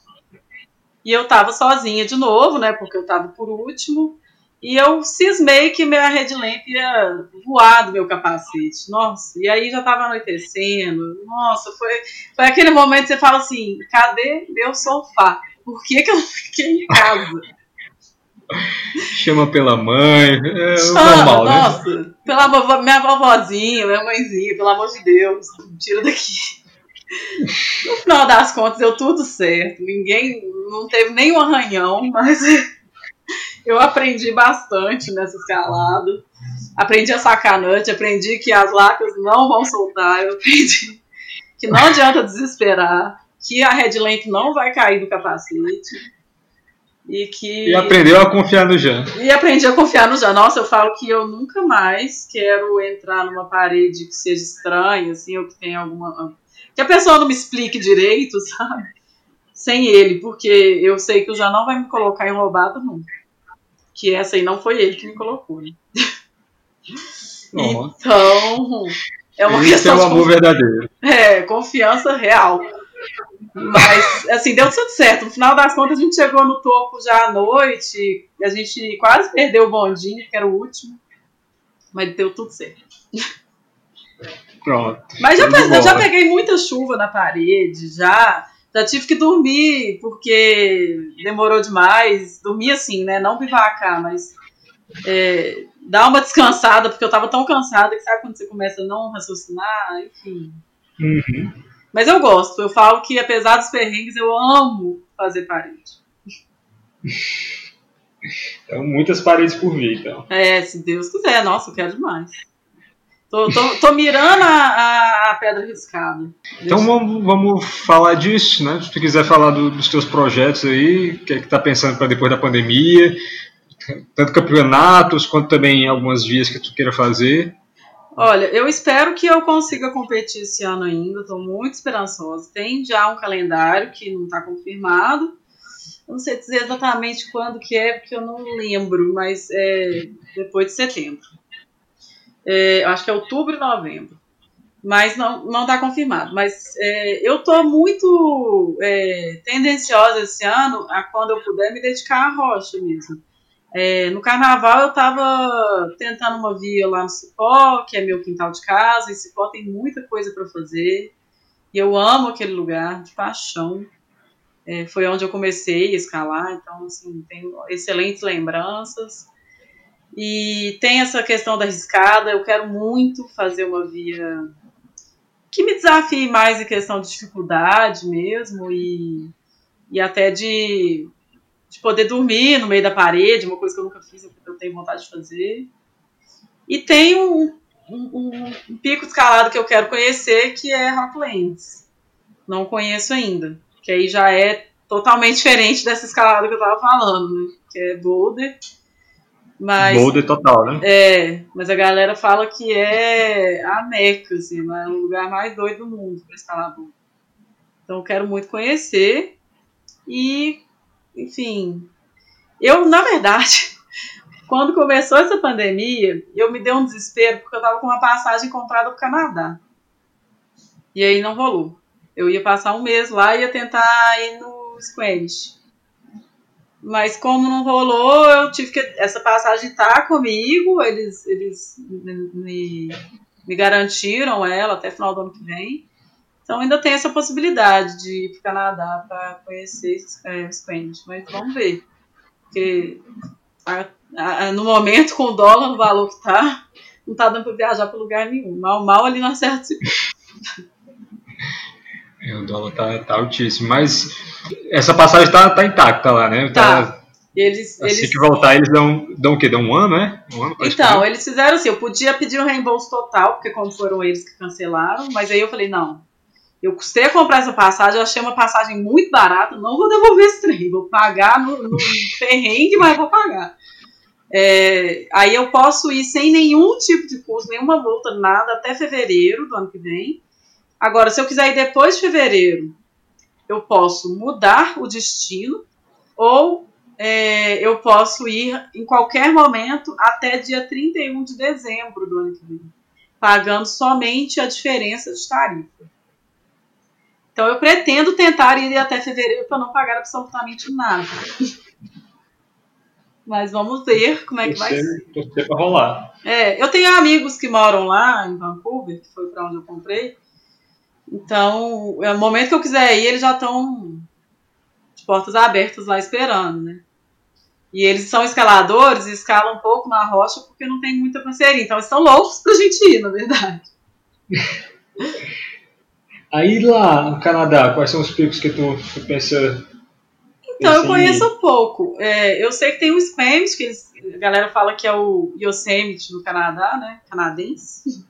E eu tava sozinha de novo, né? Porque eu tava por último. E eu cismei que minha red lamp ia voar do meu capacete. Nossa, e aí já tava anoitecendo. Nossa, foi, foi aquele momento que você fala assim: cadê meu sofá? Por que, que eu fiquei em casa? Chama pela mãe. É Chama, normal, né? nossa, né? pela minha vovozinha, minha mãezinha, pelo amor de Deus, tira daqui. No final das contas, deu tudo certo. Ninguém, não teve nenhum arranhão, mas eu aprendi bastante nessa escalada. Aprendi a sacanante, aprendi que as lacas não vão soltar, eu aprendi que não adianta desesperar. que a headlamp não vai cair do capacete. E que. E aprendeu a confiar no Jean. E aprendi a confiar no Jean. Nossa, eu falo que eu nunca mais quero entrar numa parede que seja estranha, assim, ou que tenha alguma. Que a pessoa não me explique direito, sabe? Sem ele, porque eu sei que o Jean não vai me colocar em roubada nunca. Que essa aí não foi ele que me colocou. Né? Então, é uma Esse questão é de amor verdadeiro. é, confiança real. Mas, assim, deu tudo certo. No final das contas, a gente chegou no topo já à noite. A gente quase perdeu o bondinho, que era o último. Mas deu tudo certo. Pronto. Mas já, pe- já peguei muita chuva na parede, já. Já tive que dormir, porque demorou demais. Dormir assim, né? Não bivacar, mas é, dar uma descansada, porque eu tava tão cansada que sabe quando você começa a não raciocinar, enfim. Uhum. Mas eu gosto, eu falo que apesar dos perrengues, eu amo fazer parede. Então, muitas paredes por vir, então. É, se Deus quiser, nossa, eu quero demais. Tô, tô, tô mirando a, a, pedra riscada. Então vamos, vamos falar disso, né? Se tu quiser falar do- dos teus projetos aí, o que é que tá pensando para depois da pandemia, tanto campeonatos quanto também algumas vias que tu queira fazer. Olha, eu espero que eu consiga competir esse ano ainda, estou muito esperançosa. Tem já um calendário que não está confirmado. Eu não sei dizer exatamente quando que é, porque eu não lembro, mas é depois de setembro. É, eu acho que é outubro e novembro. Mas não não está confirmado. Mas é, eu estou muito é, tendenciosa esse ano a quando eu puder me dedicar à rocha mesmo. É, no carnaval eu estava tentando uma via lá no Cipó, que é meu quintal de casa, e Cipó tem muita coisa para fazer. E eu amo aquele lugar, de paixão. É, foi onde eu comecei a escalar, então assim, tenho excelentes lembranças. E tem essa questão da riscada, eu quero muito fazer uma via que me desafie mais em questão de dificuldade mesmo, e, e até de de poder dormir no meio da parede, uma coisa que eu nunca fiz, eu tenho vontade de fazer. E tem um, um, um- pico escalado que eu quero conhecer, que é Rocklands. Não conheço ainda. Que aí já é totalmente diferente dessa escalada que eu tava falando, né? Que é Boulder. Mas, Boulder total, né? é, mas a galera fala que é a Meca, assim, é o lugar mais doido do mundo para escalador. Então eu quero muito conhecer. E, enfim, eu, na verdade, quando começou essa pandemia, eu me dei um desespero porque eu tava com uma passagem comprada pro Canadá. E aí não rolou. Eu ia passar um mês lá e ia tentar ir no Squamish. Mas como não rolou, eu tive que. Essa passagem tá comigo, eles, eles me, me garantiram ela até final do ano que vem. Então ainda tem essa possibilidade de ir pro Canadá para conhecer é, o Squamish. Mas vamos ver. Porque a- a- no momento, com o dólar no valor que tá, não tá dando para viajar para lugar nenhum. Mal, mal ali no acerto. É, O dólar tá, tá altíssimo. Mas essa passagem tá, tá intacta lá, né? Tá. Eles, Assim eles que voltar, eles dão, dão o quê? Dão um ano, né? Um ano Então, eles fizeram assim, eu podia pedir um reembolso total, porque como foram eles que cancelaram, mas aí eu falei, não, eu custei a comprar essa passagem, eu achei uma passagem muito barata, não vou devolver esse trem, vou pagar no, no perrengue, mas vou pagar. É, aí eu posso ir sem nenhum tipo de custo, nenhuma multa, nada, até fevereiro do ano que vem. Agora, se eu quiser ir depois de fevereiro, eu posso mudar o destino, ou é, eu posso ir em qualquer momento até dia 31 de dezembro do ano que vem, pagando somente a diferença de tarifa. Então eu pretendo tentar ir até fevereiro para não pagar absolutamente nada. Mas vamos ver como é que vai ser. Torcer, rolar. É, eu tenho amigos que moram lá em Vancouver, que foi para onde eu comprei. Então, é, no momento que eu quiser ir, eles já estão de portas abertas lá esperando, né? E eles são escaladores e escalam um pouco na rocha porque não tem muita parceria. Então, eles estão loucos pra gente ir, na verdade. Aí lá no Canadá, quais são os picos que tu, pensa? Então, eu pensa conheço um pouco. É, eu sei que tem o Squamish, que eles, a galera fala que é o Yosemite no Canadá, né? Canadense.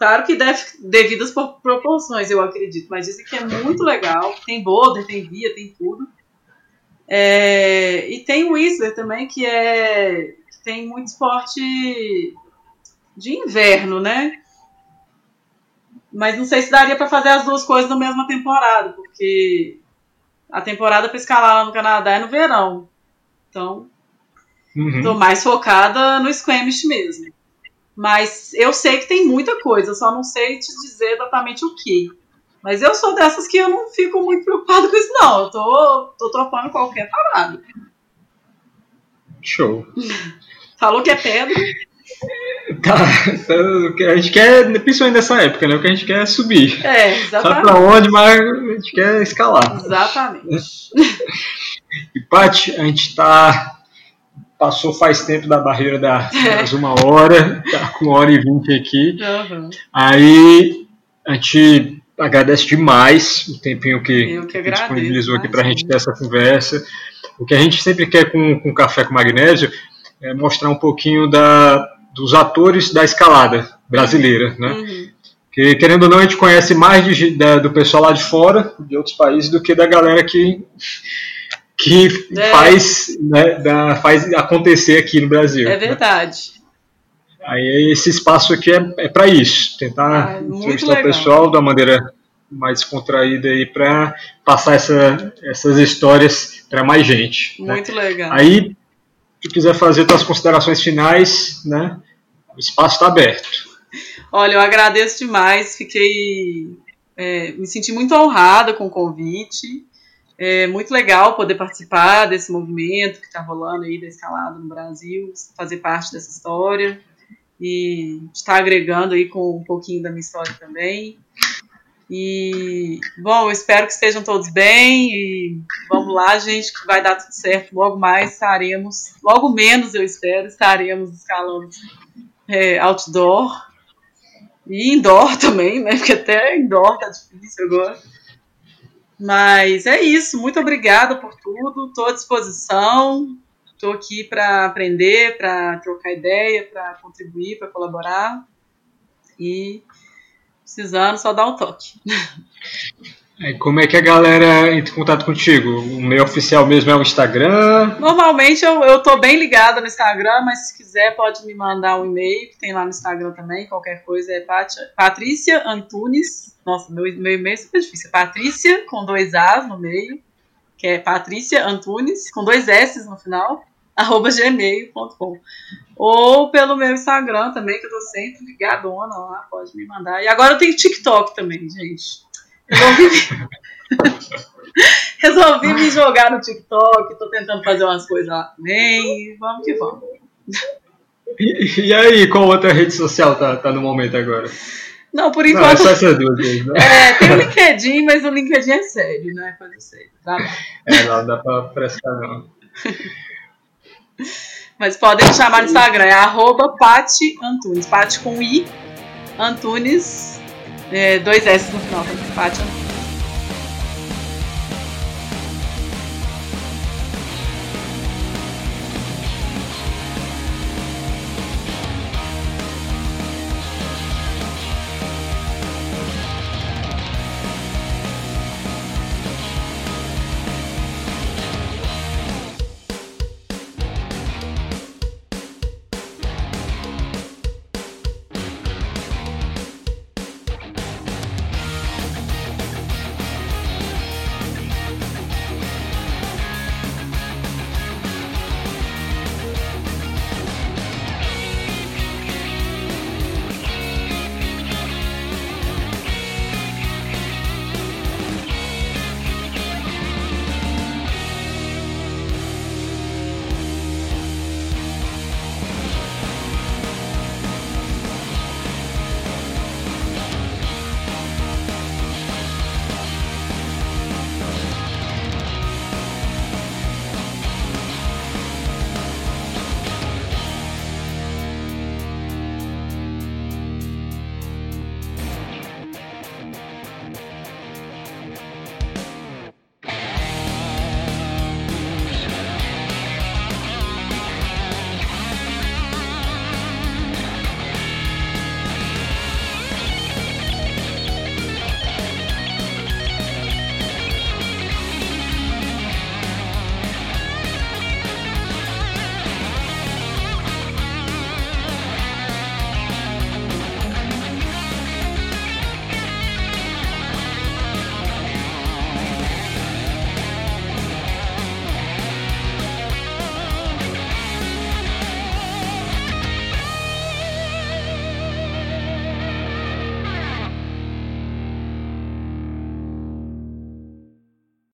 Claro que deve, devidas proporções, eu acredito, mas dizem que é muito legal. Tem boulder, tem via, tem tudo. É, e tem o Whistler também, que é que tem muito esporte de inverno, né? Mas não sei se daria para fazer as duas coisas na mesma temporada, porque a temporada para escalar lá no Canadá é no verão. Então, estou uhum. mais focada no squamish mesmo. Mas eu sei que tem muita coisa, só não sei te dizer exatamente o que. Mas eu sou dessas que eu não fico muito preocupado com isso, não. Eu tô, tô tropando qualquer parada. Show. Falou que é pedra. Tá, que a gente quer, principalmente nessa época, né? O que a gente quer é subir. É, exatamente. Sabe pra onde, mas a gente quer escalar. Exatamente. E, Paty, a gente tá. Passou faz tempo da barreira da, é. das uma hora, tá com uma hora e vinte aqui. Uhum. Aí a gente agradece demais o tempinho que, que, que disponibilizou aqui para a gente ter essa conversa. O que a gente sempre quer com, com Café com Magnésio é mostrar um pouquinho da, dos atores da escalada brasileira, né? Uhum. Que, querendo ou não, a gente conhece mais de, da, do pessoal lá de fora, de outros países, do que da galera que, que é. faz, né, da, faz acontecer aqui no Brasil. É né? verdade. Né? Aí esse espaço aqui é, é para isso, tentar ah, entrevistar o pessoal da maneira mais contraída aí para passar essa, essas histórias para mais gente. Né? Muito né? legal. Aí se quiser fazer suas considerações finais, né, o espaço está aberto. Olha, eu agradeço demais, fiquei. É, me senti muito honrada com o convite. É muito legal poder participar desse movimento que está rolando aí da escalada no Brasil, fazer parte dessa história e estar agregando aí com um pouquinho da minha história também. E, bom, eu espero que estejam todos bem e vamos lá, gente, que vai dar tudo certo. Logo mais estaremos, logo menos eu espero, estaremos escalando é, outdoor e indoor também, né? Porque até indoor tá difícil agora. Mas é isso, muito obrigada por tudo, estou à disposição, estou aqui para aprender, para trocar ideia, para contribuir, para colaborar. E Precisando, só dá um toque. como é que a galera entra em contato contigo? O meio oficial mesmo é o Instagram? Normalmente eu, eu tô bem ligada no Instagram, mas se quiser pode me mandar um e-mail, que tem lá no Instagram também, qualquer coisa é Pat, Patrícia Antunes. Nossa, meu, meu e-mail é super difícil. Patrícia com dois As no meio, que é Patrícia Antunes, com dois S no final, arroba gmail.com. Ou pelo meu Instagram também, que eu tô sempre ligadona lá, pode me mandar. E agora eu tenho TikTok também, gente. Resolvi, Resolvi me jogar no TikTok, tô tentando fazer umas coisas lá também. Vamos que vamos. E, e aí, qual outra rede social tá, tá no momento agora? Não, por enquanto. Não, é só essas duas vezes, né? É, tem o LinkedIn, mas o LinkedIn é sério, não é coisa séria. Tá é, não dá pra prestar, não. Mas podem me chamar no Instagram, é arroba Pati Antunes. Pati com I, Antunes, é, dois S no final, Antunes.